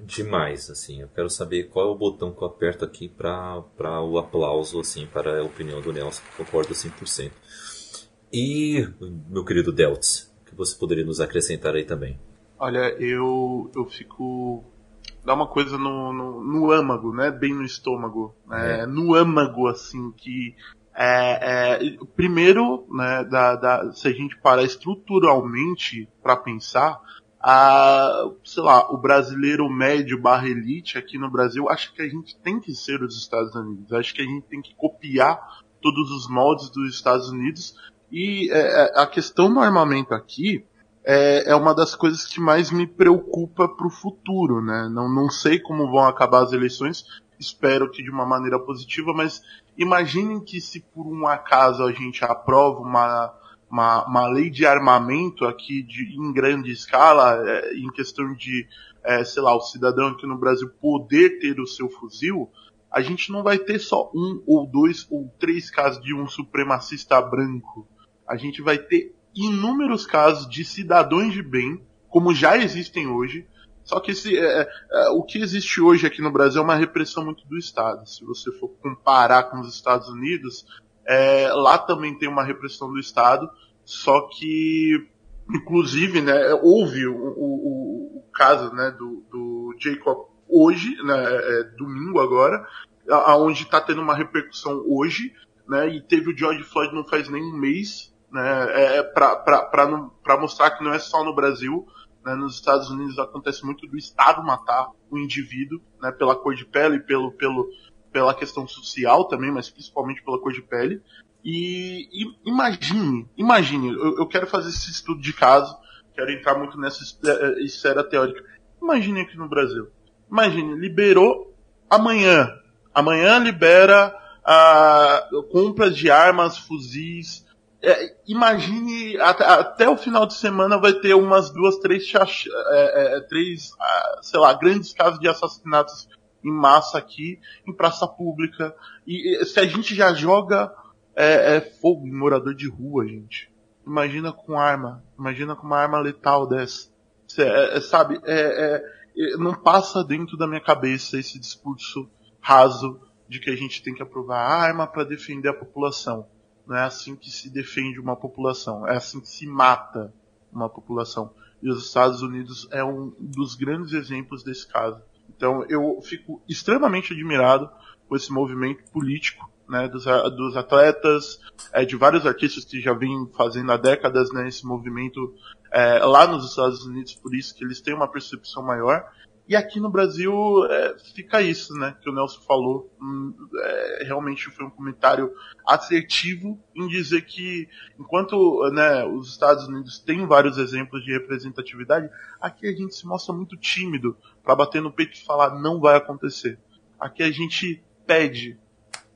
Demais, assim. Eu quero saber qual é o botão que eu aperto aqui para o aplauso, assim, para a opinião do Nelson, que concordo 100%. E, meu querido Deltz, o que você poderia nos acrescentar aí também? Olha, eu, eu fico. Dá uma coisa no, no, no âmago, né? Bem no estômago. Né? É. No âmago, assim, que. É, é, primeiro, né, da, da, se a gente parar estruturalmente para pensar, a, sei lá, o brasileiro médio barra elite aqui no Brasil, acho que a gente tem que ser os Estados Unidos. Acho que a gente tem que copiar todos os moldes dos Estados Unidos. E é, é a questão do armamento aqui é, é uma das coisas que mais me preocupa para o futuro, né? Não, não sei como vão acabar as eleições, espero que de uma maneira positiva, mas imaginem que se por um acaso a gente aprova uma uma, uma lei de armamento aqui de, em grande escala, é, em questão de, é, sei lá, o cidadão aqui no Brasil poder ter o seu fuzil, a gente não vai ter só um ou dois ou três casos de um supremacista branco. A gente vai ter inúmeros casos de cidadãos de bem, como já existem hoje. Só que esse, é, é, o que existe hoje aqui no Brasil é uma repressão muito do Estado. Se você for comparar com os Estados Unidos, é, lá também tem uma repressão do Estado, só que, inclusive, né, houve o, o, o caso né, do, do Jacob hoje, né, é, domingo agora, aonde está tendo uma repercussão hoje, né, e teve o George Floyd não faz nem um mês, né, é, é para mostrar que não é só no Brasil, né, nos Estados Unidos acontece muito do Estado matar o indivíduo, né, pela cor de pele, pelo, pelo, pela questão social também, mas principalmente pela cor de pele. E, e imagine, imagine, eu, eu, quero fazer esse estudo de caso, quero entrar muito nessa esfera teórica. Imagine aqui no Brasil. Imagine, liberou amanhã. Amanhã libera a compras de armas, fuzis. É, imagine até, até, o final de semana vai ter umas duas, três, é, é, três, ah, sei lá, grandes casos de assassinatos em massa aqui, em praça pública. E se a gente já joga é, é fogo em morador de rua, gente. Imagina com arma. Imagina com uma arma letal dessa. É, é, sabe, é, é, não passa dentro da minha cabeça esse discurso raso de que a gente tem que aprovar arma para defender a população. Não é assim que se defende uma população. É assim que se mata uma população. E os Estados Unidos é um dos grandes exemplos desse caso. Então eu fico extremamente admirado com esse movimento político né, dos, dos atletas, é, de vários artistas que já vêm fazendo há décadas né, esse movimento é, lá nos Estados Unidos, por isso que eles têm uma percepção maior. E aqui no Brasil é, fica isso, né, que o Nelson falou. Hum, é, realmente foi um comentário assertivo em dizer que enquanto né, os Estados Unidos têm vários exemplos de representatividade, aqui a gente se mostra muito tímido para bater no peito e falar não vai acontecer. Aqui a gente pede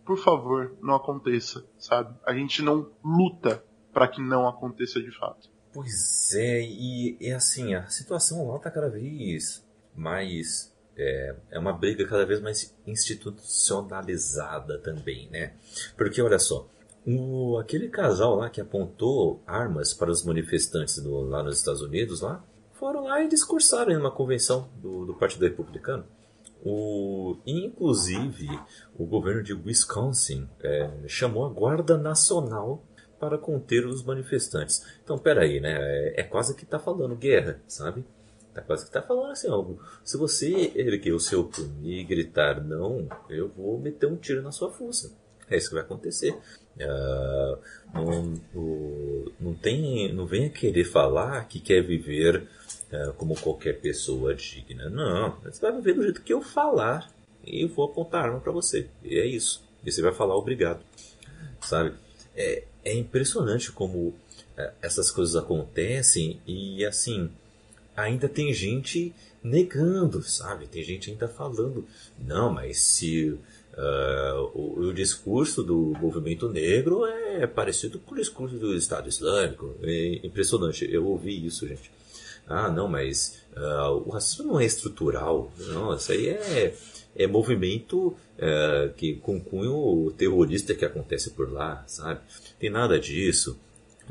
por favor, não aconteça, sabe? A gente não luta para que não aconteça de fato. Pois é, e é assim, a situação lá tá cada vez mais. É, é uma briga cada vez mais institucionalizada também, né? Porque olha só, o, aquele casal lá que apontou armas para os manifestantes do, lá nos Estados Unidos, lá, foram lá e discursaram em uma convenção do, do Partido Republicano. O, inclusive, o governo de Wisconsin é, chamou a Guarda Nacional para conter os manifestantes. Então, peraí, né? É, é quase que está falando guerra, sabe? Tá quase que tá falando assim, algo. Se você erguer o seu punho e gritar não, eu vou meter um tiro na sua força. É isso que vai acontecer. Uh, não, o, não, tem, não venha querer falar que quer viver é, como qualquer pessoa digna. Não, você vai viver do jeito que eu falar e eu vou apontar a arma para você. E é isso. E você vai falar obrigado. Sabe? É, é impressionante como é, essas coisas acontecem e assim ainda tem gente negando, sabe? Tem gente ainda falando, não, mas se Uh, o, o, discurso do movimento negro é parecido com o discurso do Estado Islâmico. É impressionante. Eu ouvi isso, gente ah, não, mas uh, o racismo não é estrutural. Não, isso aí é, é movimento uh, que com cunho terrorista que acontece por lá, sabe? Tem nada disso.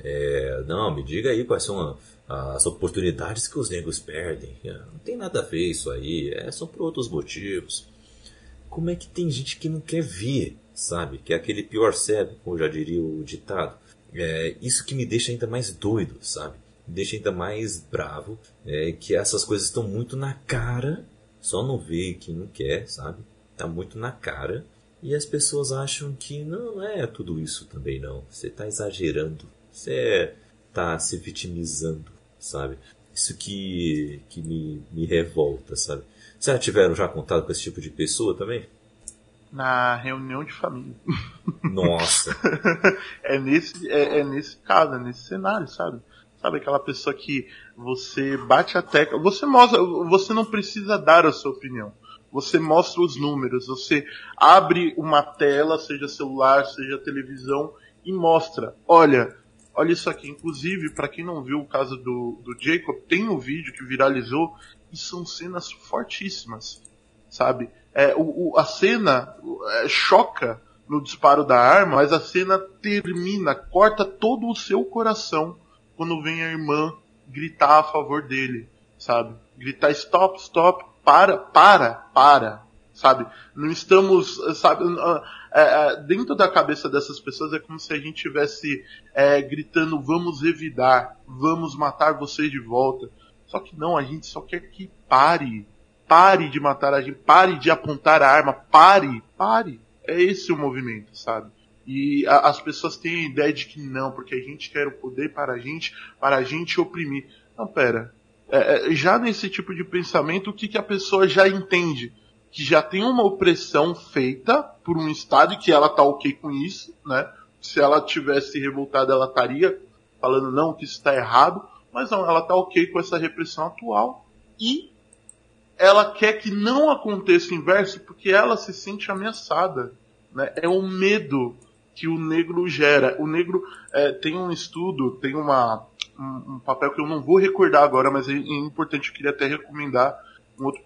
É, não, me diga aí quais são as oportunidades que os negros perdem. É, não tem nada a ver isso aí, é só por outros motivos. Como é que tem gente que não quer ver, sabe? Que é aquele pior cego, como já diria o ditado. É, isso que me deixa ainda mais doido, sabe? Me deixa ainda mais bravo, é que essas coisas estão muito na cara, só não vê quem não quer, sabe? Tá muito na cara. E as pessoas acham que não, não é tudo isso também não. Você está exagerando. Você está se vitimizando, sabe? Isso que, que me, me revolta, sabe? Vocês já tiveram já contato com esse tipo de pessoa também? Na reunião de família. Nossa. é, nesse, é, é nesse caso, é nesse cenário, sabe? Sabe aquela pessoa que você bate a tecla, você mostra, você não precisa dar a sua opinião. Você mostra os números, você abre uma tela, seja celular, seja televisão, e mostra. Olha, olha isso aqui. Inclusive, para quem não viu o caso do, do Jacob, tem um vídeo que viralizou e são cenas fortíssimas, sabe? É, o, o, a cena é, choca no disparo da arma, mas a cena termina, corta todo o seu coração quando vem a irmã gritar a favor dele, sabe? Gritar stop, stop, para, para, para, sabe? Não estamos, sabe? É, é, dentro da cabeça dessas pessoas é como se a gente tivesse é, gritando vamos revidar, vamos matar vocês de volta. Só que não, a gente só quer que pare, pare de matar a gente, pare de apontar a arma, pare, pare. É esse o movimento, sabe? E a, as pessoas têm a ideia de que não, porque a gente quer o poder para a gente, para a gente oprimir. Não, pera. É, é, já nesse tipo de pensamento, o que, que a pessoa já entende? Que já tem uma opressão feita por um Estado e que ela tá ok com isso, né? Se ela tivesse revoltada, ela estaria falando não, que isso está errado. Mas não, ela tá ok com essa repressão atual e ela quer que não aconteça o inverso porque ela se sente ameaçada. Né? É o medo que o negro gera. O negro é, tem um estudo, tem uma, um, um, papel que eu não vou recordar agora, mas é, é importante, eu queria até recomendar um outro.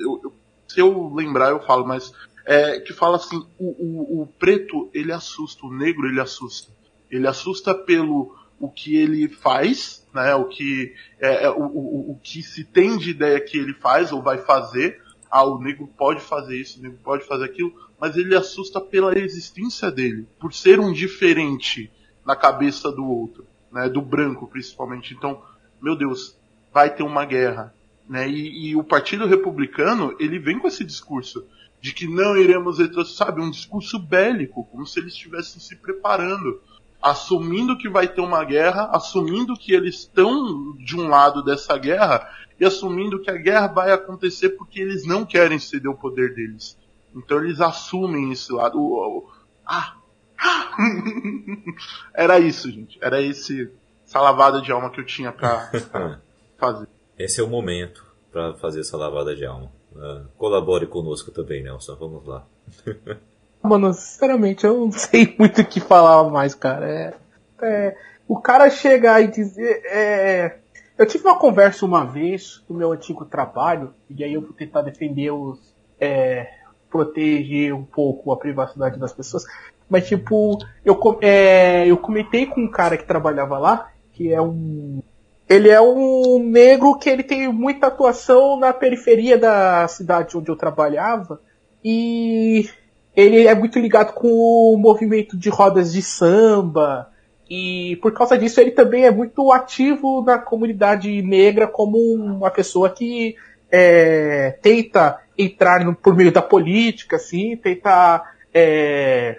Eu, eu, se eu lembrar, eu falo, mas é, que fala assim: o, o, o, preto ele assusta, o negro ele assusta. Ele assusta pelo o que ele faz, né? O que é, é o, o, o que se tem de ideia que ele faz ou vai fazer. Ah, o negro pode fazer isso, o negro pode fazer aquilo mas ele assusta pela existência dele, por ser um diferente na cabeça do outro, né, do branco principalmente. Então, meu Deus, vai ter uma guerra, né? E, e o Partido Republicano ele vem com esse discurso de que não iremos retroceder, sabe, um discurso bélico, como se eles estivessem se preparando, assumindo que vai ter uma guerra, assumindo que eles estão de um lado dessa guerra e assumindo que a guerra vai acontecer porque eles não querem ceder o poder deles. Então eles assumem esse lado. O, o, ah! Era isso, gente. Era esse, essa lavada de alma que eu tinha pra fazer. Esse é o momento para fazer essa lavada de alma. Uh, colabore conosco também, Nelson. Vamos lá. Mano, sinceramente, eu não sei muito o que falar mais, cara. É, é, o cara chegar e dizer. É, eu tive uma conversa uma vez no meu antigo trabalho, e aí eu vou tentar defender os, é, proteger um pouco a privacidade das pessoas. Mas, tipo, eu, é, eu comentei com um cara que trabalhava lá, que é um. Ele é um negro que ele tem muita atuação na periferia da cidade onde eu trabalhava. E ele é muito ligado com o movimento de rodas de samba. E por causa disso ele também é muito ativo na comunidade negra como uma pessoa que é, tenta entrar no, por meio da política, assim, tentar. É,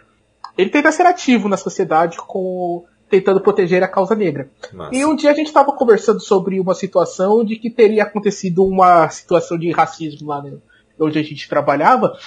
ele tenta ser ativo na sociedade com tentando proteger a causa negra. E um dia a gente estava conversando sobre uma situação de que teria acontecido uma situação de racismo lá né, onde a gente trabalhava,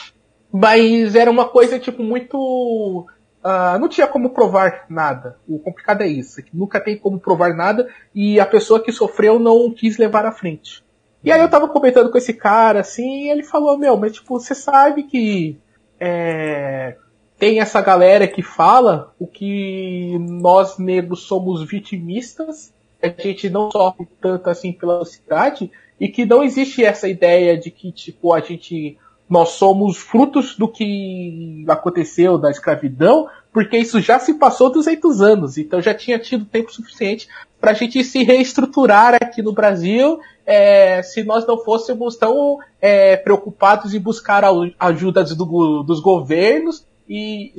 mas era uma coisa tipo muito uh, não tinha como provar nada. O complicado é isso, que nunca tem como provar nada e a pessoa que sofreu não quis levar à frente. E aí eu tava comentando com esse cara, assim, e ele falou, meu, mas tipo, você sabe que é, tem essa galera que fala o que nós negros somos vitimistas, a gente não sofre tanto assim pela cidade, e que não existe essa ideia de que, tipo, a gente nós somos frutos do que aconteceu da escravidão, porque isso já se passou 200 anos, então já tinha tido tempo suficiente para a gente se reestruturar aqui no Brasil, é, se nós não fôssemos tão é, preocupados em buscar a ajuda do, dos governos e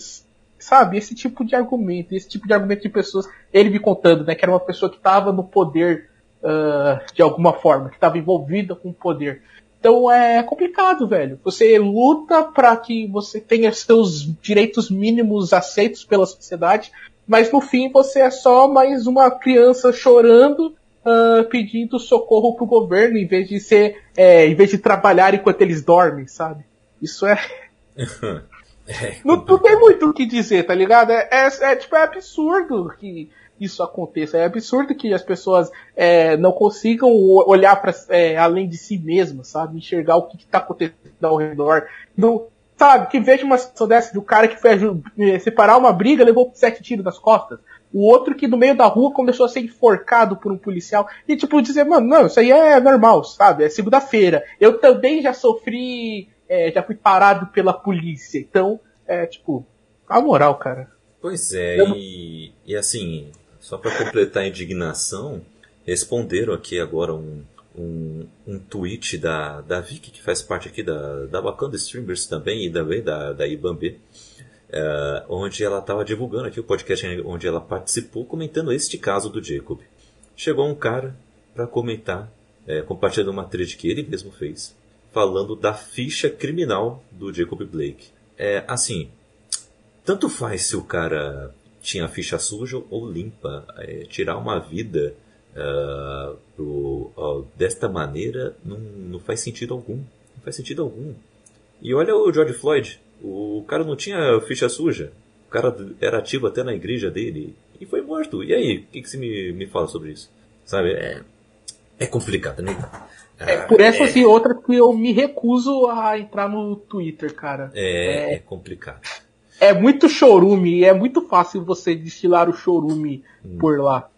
sabe esse tipo de argumento, esse tipo de argumento de pessoas, ele me contando, né, que era uma pessoa que estava no poder uh, de alguma forma, que estava envolvida com o poder. Então é complicado, velho. Você luta para que você tenha seus direitos mínimos aceitos pela sociedade, mas no fim você é só mais uma criança chorando, uh, pedindo socorro pro governo, em vez de ser, é, em vez de trabalhar enquanto eles dormem, sabe? Isso é. é não, não, tem muito o que dizer, tá ligado? É, é, é tipo é absurdo que isso aconteça. É absurdo que as pessoas é, não consigam olhar para é, além de si mesmas, sabe? Enxergar o que está acontecendo ao redor. Não, sabe? Que veja uma situação dessa do cara que foi é, separar uma briga levou sete tiros nas costas. O outro que no meio da rua começou a ser enforcado por um policial. E tipo, dizer, mano, não, isso aí é normal, sabe? É segunda-feira. Eu também já sofri, é, já fui parado pela polícia. Então, é tipo, a moral, cara. Pois é, eu... e, e assim, só para completar a indignação, responderam aqui agora um, um, um tweet da, da Vicky, que faz parte aqui da, da Wakanda Streamers também, e também da, da Ibambe, uh, onde ela estava divulgando aqui o podcast onde ela participou, comentando este caso do Jacob. Chegou um cara para comentar, é, compartilhando uma thread que ele mesmo fez, falando da ficha criminal do Jacob Blake. É, assim, tanto faz se o cara tinha ficha suja ou limpa. É, tirar uma vida uh, pro, uh, desta maneira não, não faz sentido algum. Não faz sentido algum. E olha o George Floyd. O cara não tinha ficha suja. O cara era ativo até na igreja dele. E foi morto. E aí? O que, que você me, me fala sobre isso? Sabe? É, é complicado, né? É, por essas é, e outras que eu me recuso a entrar no Twitter, cara. É, é, é complicado é muito chorume e é muito fácil você destilar o chorume hum. por lá.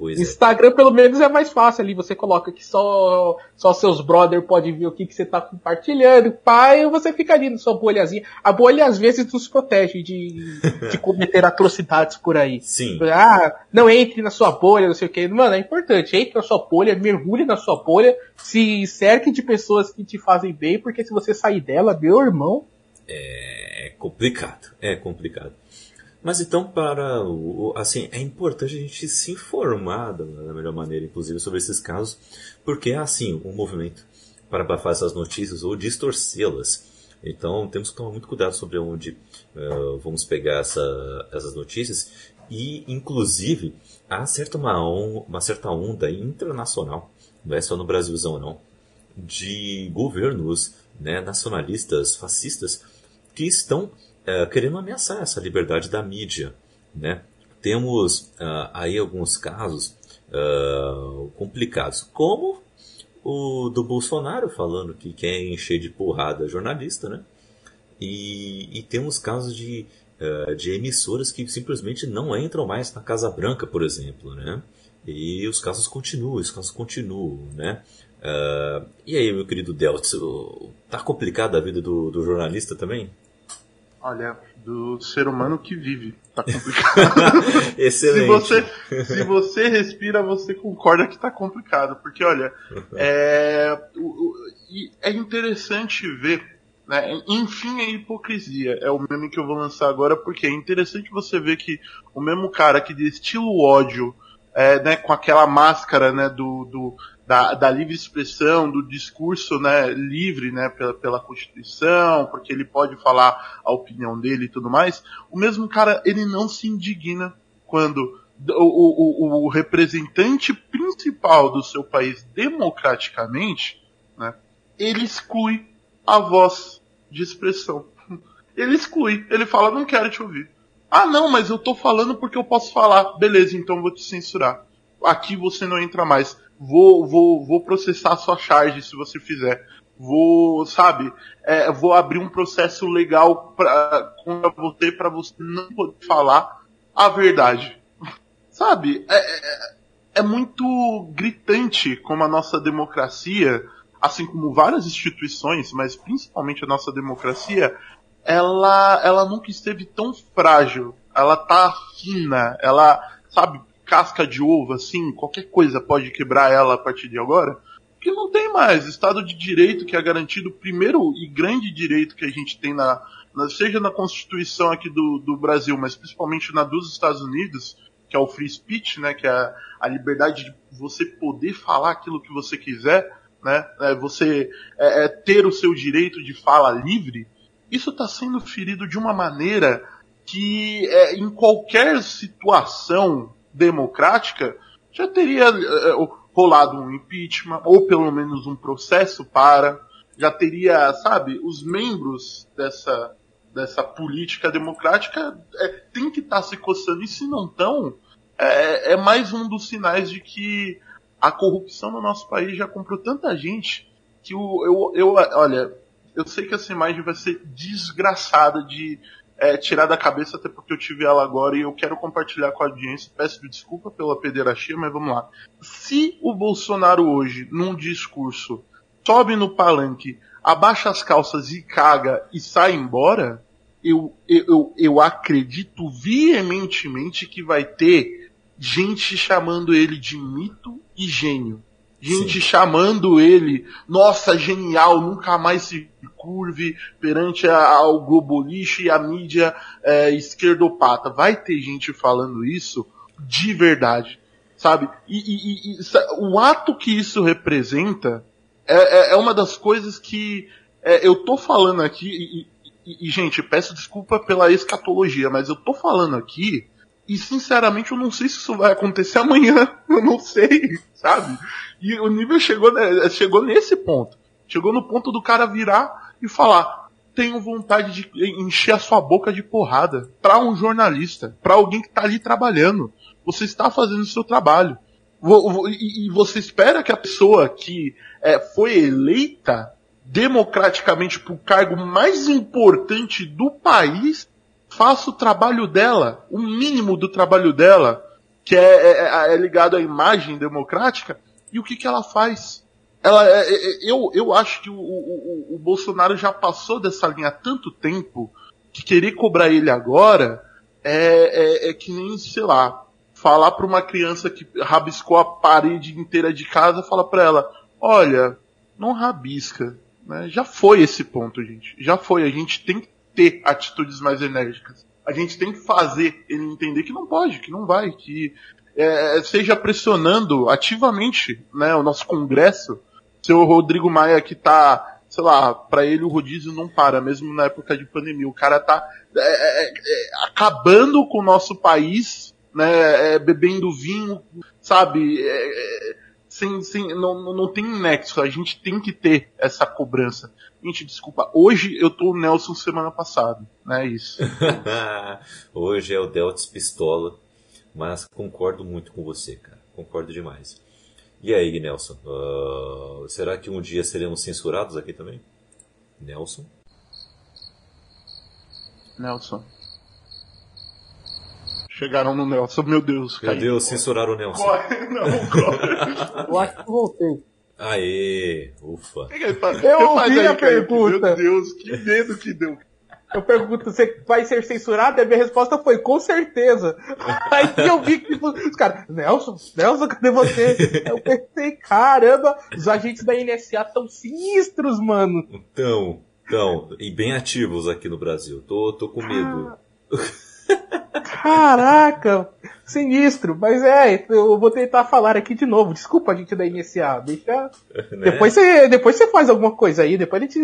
Pois é. Instagram, é. pelo menos, é mais fácil ali. Você coloca que só, só seus brother podem ver o que, que você tá compartilhando, pai, você fica ali na sua bolhazinha. A bolha, às vezes, nos protege de, de cometer atrocidades por aí. Sim. Ah, não entre na sua bolha, não sei o que. Mano, é importante. Entre na sua bolha, mergulhe na sua bolha, se cerque de pessoas que te fazem bem, porque se você sair dela, meu irmão, é complicado, é complicado. Mas então, para o, assim, é importante a gente se informar da, melhor maneira, inclusive, sobre esses casos, porque é assim um movimento para abafar essas notícias ou distorcê-las. Então, temos que tomar muito cuidado sobre onde uh, vamos pegar essa, essas notícias e, inclusive, há certa uma, on, uma certa onda internacional, não é só no Brasilzão não, de governos né, nacionalistas, fascistas, que estão é, querendo ameaçar essa liberdade da mídia. Né? Temos uh, aí alguns casos uh, complicados, como o do Bolsonaro falando que quer encher de porrada jornalista, né? E, e temos casos de, uh, de emissoras que simplesmente não entram mais na Casa Branca, por exemplo, né? E os casos continuam, os casos continuam, né? Uh, e aí, meu querido Deltz, tá complicada a vida do, do jornalista também? Olha, do ser humano que vive. Tá complicado. Excelente. se, você, se você respira, você concorda que tá complicado. Porque, olha, é, é interessante ver. Né? Enfim, a hipocrisia. É o meme que eu vou lançar agora, porque é interessante você ver que o mesmo cara que destila o ódio é, né, com aquela máscara né, do, do, da, da livre expressão, do discurso né, livre né, pela, pela Constituição, porque ele pode falar a opinião dele e tudo mais, o mesmo cara ele não se indigna quando o, o, o representante principal do seu país democraticamente, né, ele exclui a voz de expressão. Ele exclui, ele fala, não quero te ouvir. Ah, não, mas eu tô falando porque eu posso falar. Beleza, então vou te censurar. Aqui você não entra mais vou, vou, vou processar sua charge se você fizer. Vou, sabe, é, vou abrir um processo legal pra, contra você para você não poder falar a verdade. Sabe, é, é, é muito gritante como a nossa democracia assim como várias instituições, mas principalmente a nossa democracia, ela, ela nunca esteve tão frágil. Ela tá fina, ela, sabe, casca de ovo, assim, qualquer coisa pode quebrar ela a partir de agora. Que não tem mais. Estado de Direito, que é garantido o primeiro e grande direito que a gente tem na, na seja na Constituição aqui do, do Brasil, mas principalmente na dos Estados Unidos, que é o free speech, né, que é a, a liberdade de você poder falar aquilo que você quiser, né, é você é, é ter o seu direito de fala livre, isso está sendo ferido de uma maneira que é, em qualquer situação democrática já teria é, rolado um impeachment ou pelo menos um processo para já teria sabe os membros dessa dessa política democrática é, tem que estar tá se coçando e se não estão é, é mais um dos sinais de que a corrupção no nosso país já comprou tanta gente que o, eu, eu olha eu sei que essa imagem vai ser desgraçada de é, tirar da cabeça, até porque eu tive ela agora e eu quero compartilhar com a audiência. Peço desculpa pela pederastia, mas vamos lá. Se o Bolsonaro hoje, num discurso, sobe no palanque, abaixa as calças e caga e sai embora, eu, eu, eu acredito veementemente que vai ter gente chamando ele de mito e gênio. Gente Sim. chamando ele, nossa, genial, nunca mais se curve perante a, ao e a mídia é, esquerdopata. Vai ter gente falando isso de verdade, sabe? E, e, e o ato que isso representa é, é, é uma das coisas que é, eu tô falando aqui, e, e, gente, peço desculpa pela escatologia, mas eu tô falando aqui e sinceramente eu não sei se isso vai acontecer amanhã. Eu não sei, sabe? E o nível chegou, né, chegou nesse ponto. Chegou no ponto do cara virar e falar: tenho vontade de encher a sua boca de porrada para um jornalista, para alguém que tá ali trabalhando. Você está fazendo o seu trabalho. E você espera que a pessoa que é, foi eleita democraticamente para o cargo mais importante do país faça o trabalho dela, o mínimo do trabalho dela, que é, é, é, é ligado à imagem democrática, e o que, que ela faz? Ela, é, é, eu, eu acho que o, o, o, Bolsonaro já passou dessa linha há tanto tempo que querer cobrar ele agora é, é, é que nem, sei lá, falar para uma criança que rabiscou a parede inteira de casa, fala para ela, olha, não rabisca, né? Já foi esse ponto, gente. Já foi. A gente tem que ter atitudes mais enérgicas. A gente tem que fazer ele entender que não pode, que não vai, que é, seja pressionando ativamente né, o nosso Congresso. Seu Rodrigo Maia que tá, sei lá, para ele o rodízio não para, mesmo na época de pandemia. O cara tá é, é, é acabando com o nosso país, né, é, bebendo vinho, sabe? É, sem, sem, não, não tem nexo. A gente tem que ter essa cobrança. Gente, desculpa, hoje eu tô o Nelson semana passada, né? Isso. hoje é o Deltas Pistola, mas concordo muito com você, cara. Concordo demais. E aí, Nelson? Uh, será que um dia seremos censurados aqui também? Nelson? Nelson. Chegaram no Nelson, meu Deus. Meu caiu. Deus, censuraram o Nelson. Corre, não, corre. Eu acho que voltei. Aê, ufa. Eu ouvi a pergunta. Meu Deus, que medo que deu. Eu pergunto, você vai ser censurado? E a minha resposta foi, com certeza. Aí eu vi que os caras, Nelson, Nelson, cadê você? Eu pensei, caramba, os agentes da NSA tão sinistros, mano. Então, então, e bem ativos aqui no Brasil. Tô, tô com medo. Caraca, sinistro. Mas é, eu vou tentar falar aqui de novo. Desculpa a gente da NSA. Deixa. Né? Depois, você, depois você faz alguma coisa aí. Depois a gente,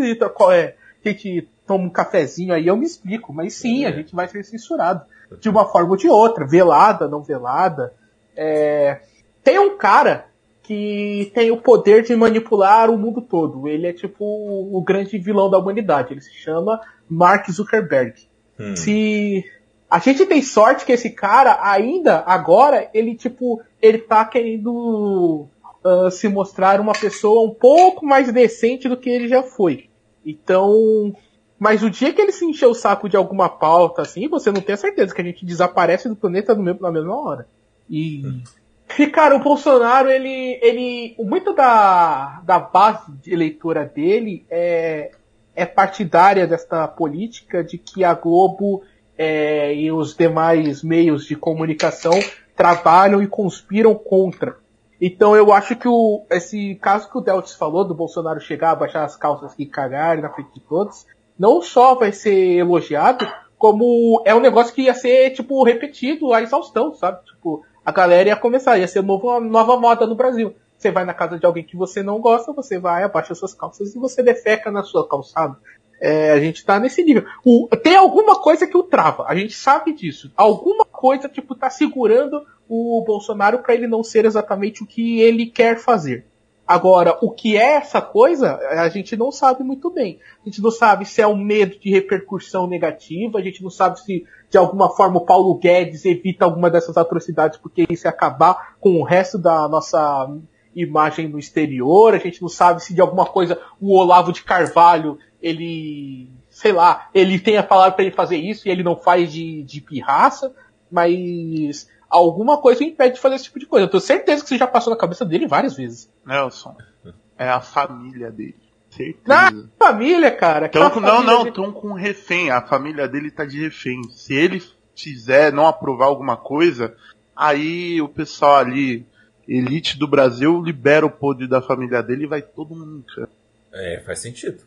é, a gente toma um cafezinho aí, eu me explico. Mas sim, é. a gente vai ser censurado. De uma forma ou de outra. Velada, não velada. É... Tem um cara que tem o poder de manipular o mundo todo. Ele é tipo o grande vilão da humanidade. Ele se chama Mark Zuckerberg. Hum. Se a gente tem sorte que esse cara ainda, agora, ele tipo, ele tá querendo uh, se mostrar uma pessoa um pouco mais decente do que ele já foi. Então, mas o dia que ele se encher o saco de alguma pauta, assim, você não tem a certeza que a gente desaparece do planeta no mesmo, na mesma hora. E, E, cara, o Bolsonaro, ele. ele muito da, da base de eleitora dele é, é partidária desta política de que a Globo é, e os demais meios de comunicação trabalham e conspiram contra. Então eu acho que o, esse caso que o Deltis falou, do Bolsonaro chegar, baixar as calças e cagar na frente de todos, não só vai ser elogiado, como é um negócio que ia ser, tipo, repetido a exaustão, sabe? Tipo, a galera ia começar, ia ser uma nova moda no Brasil. Você vai na casa de alguém que você não gosta, você vai, abaixa suas calças e você defeca na sua calçada. É, a gente tá nesse nível. O, tem alguma coisa que o trava, a gente sabe disso. Alguma coisa, tipo, tá segurando o Bolsonaro para ele não ser exatamente o que ele quer fazer. Agora, o que é essa coisa, a gente não sabe muito bem. A gente não sabe se é um medo de repercussão negativa, a gente não sabe se de alguma forma o Paulo Guedes evita alguma dessas atrocidades porque isso ia acabar com o resto da nossa imagem no exterior, a gente não sabe se de alguma coisa o Olavo de Carvalho, ele, sei lá, ele tem a palavra para ele fazer isso e ele não faz de, de pirraça, mas alguma coisa impede de fazer esse tipo de coisa. Eu tenho certeza que você já passou na cabeça dele várias vezes. Nelson, é a família dele. Certeza. Na família, cara. Tão com, não, não, estão dele... com refém. A família dele tá de refém. Se ele fizer não aprovar alguma coisa, aí o pessoal ali, elite do Brasil, libera o poder da família dele e vai todo mundo. É, faz sentido.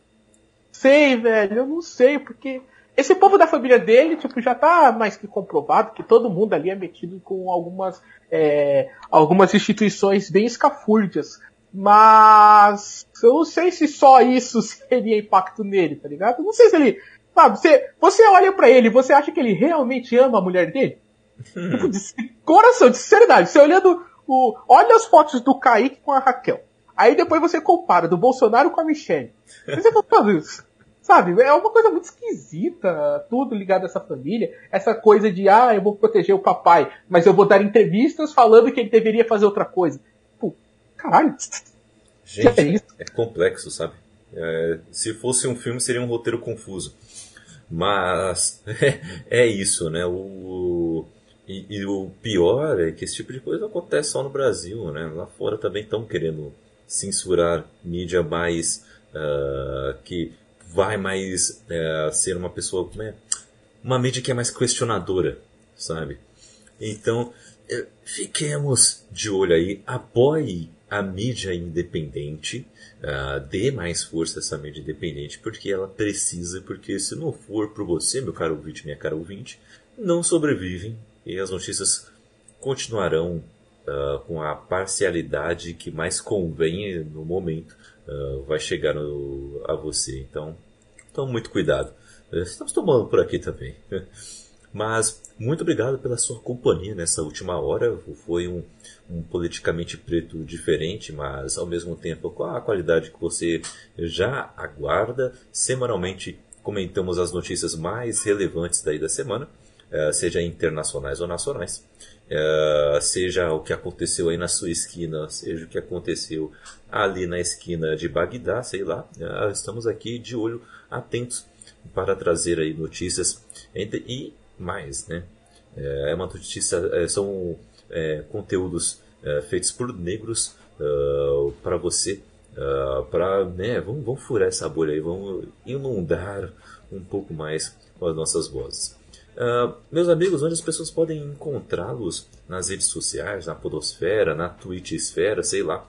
Sei, velho, eu não sei, porque esse povo da família dele, tipo, já tá mais que comprovado que todo mundo ali é metido com algumas, é, algumas instituições bem escafúrdias. Mas eu não sei se só isso seria impacto nele, tá ligado? Eu não sei se ele. Sabe, você, você olha para ele, você acha que ele realmente ama a mulher dele? tipo, de coração, de sinceridade. Você olhando o. Olha as fotos do Kaique com a Raquel. Aí depois você compara do Bolsonaro com a Michelle. Você fala, isso. Sabe? É uma coisa muito esquisita, tudo ligado a essa família. Essa coisa de, ah, eu vou proteger o papai, mas eu vou dar entrevistas falando que ele deveria fazer outra coisa. Pô, caralho. Gente, é, é, complexo, sabe? É, se fosse um filme, seria um roteiro confuso. Mas é, é isso, né? O, e, e, o pior é que esse tipo de coisa acontece só no Brasil, né? Lá fora também estão querendo censurar mídia mais uh, que vai mais é, ser uma pessoa, é, uma mídia que é mais questionadora, sabe? Então, é, fiquemos de olho aí, apoie a mídia independente, uh, dê mais força a essa mídia independente, porque ela precisa, porque se não for por você, meu caro ouvinte, minha cara ouvinte, não sobrevivem e as notícias continuarão uh, com a parcialidade que mais convém no momento uh, vai chegar no, a você. Então, tome muito cuidado. Estamos tomando por aqui também. Mas muito obrigado pela sua companhia nessa última hora. Foi um, um, politicamente preto diferente, mas ao mesmo tempo com a qualidade que você já aguarda. Semanalmente comentamos as notícias mais relevantes daí da semana, seja internacionais ou nacionais. Uh, seja o que aconteceu aí na sua esquina, seja o que aconteceu ali na esquina de Bagdá, sei lá. Uh, estamos aqui de olho atentos para trazer aí notícias e mais, né? É uma notícia, são conteúdos feitos por negros para você, para, né? Vamos, vamos furar essa bolha aí, vamos inundar um pouco mais com as nossas vozes. Uh, meus amigos, onde as pessoas podem encontrá-los nas redes sociais, na Podosfera, na Twitch Esfera, sei lá,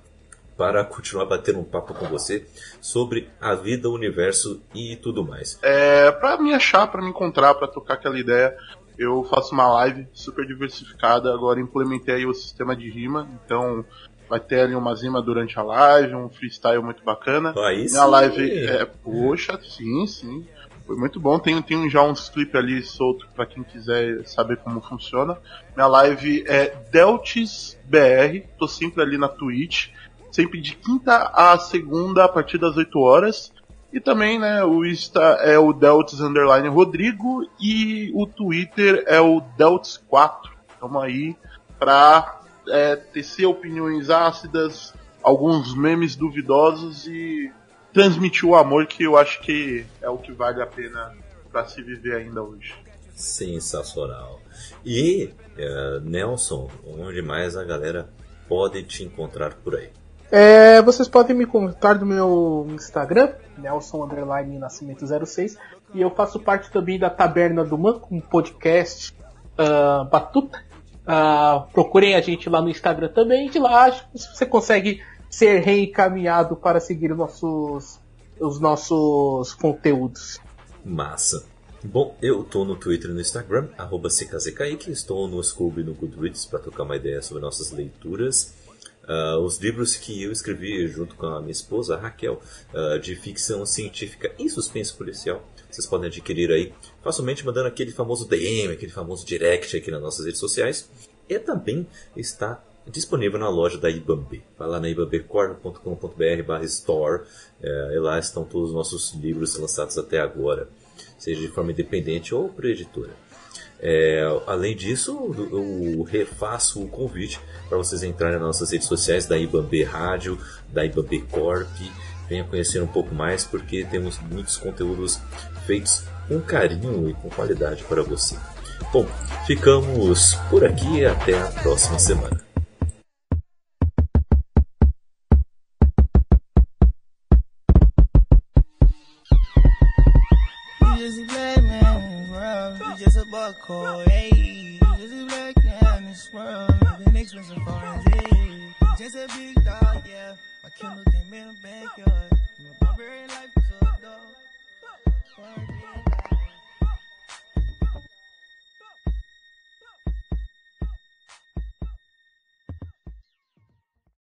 para continuar batendo um papo com você sobre a vida, o universo e tudo mais. É, para me achar, para me encontrar, para tocar aquela ideia, eu faço uma live super diversificada. Agora implementei o sistema de rima, então vai ter ali uma rima durante a live, um freestyle muito bacana. Aí Minha live é, poxa, sim, sim. Foi muito bom. Tem, tem já uns clipes ali solto para quem quiser saber como funciona. Minha live é Deltis BR. Tô sempre ali na Twitch. Sempre de quinta a segunda a partir das 8 horas. E também, né, o Insta é o Deltis Underline Rodrigo e o Twitter é o Deltis4. Estamos aí pra é, tecer opiniões ácidas, alguns memes duvidosos e transmitir o amor que eu acho que é o que vale a pena para se viver ainda hoje. Sensacional. E uh, Nelson, onde mais a galera podem te encontrar por aí? É, vocês podem me encontrar no meu Instagram, Nelson Underline Nascimento 06, e eu faço parte também da Taberna do Man, um podcast uh, batuta. Uh, procurem a gente lá no Instagram também, de lá acho que você consegue ser reencaminhado para seguir nossos, os nossos conteúdos. Massa. Bom, eu estou no Twitter e no Instagram, arroba CKZKaique, estou no Scooby e no Goodreads para trocar uma ideia sobre nossas leituras. Uh, os livros que eu escrevi junto com a minha esposa, a Raquel, uh, de ficção científica e suspense policial, vocês podem adquirir aí facilmente mandando aquele famoso DM, aquele famoso direct aqui nas nossas redes sociais. E também está disponível na loja da Ibambe. Vai lá na ibambecorp.com.br barra store é, e lá estão todos os nossos livros lançados até agora, seja de forma independente ou por editora. É, além disso, eu refaço o convite para vocês entrarem nas nossas redes sociais da Ibambe Rádio, da Ibambe Corp. Venha conhecer um pouco mais porque temos muitos conteúdos feitos com carinho e com qualidade para você. Bom, ficamos por aqui e até a próxima semana. Buckle, hey. Just a black man in this world, living expensive foreign hey. Just a big dog, yeah. My Kindle came in the backyard. My barbarian life took a dog.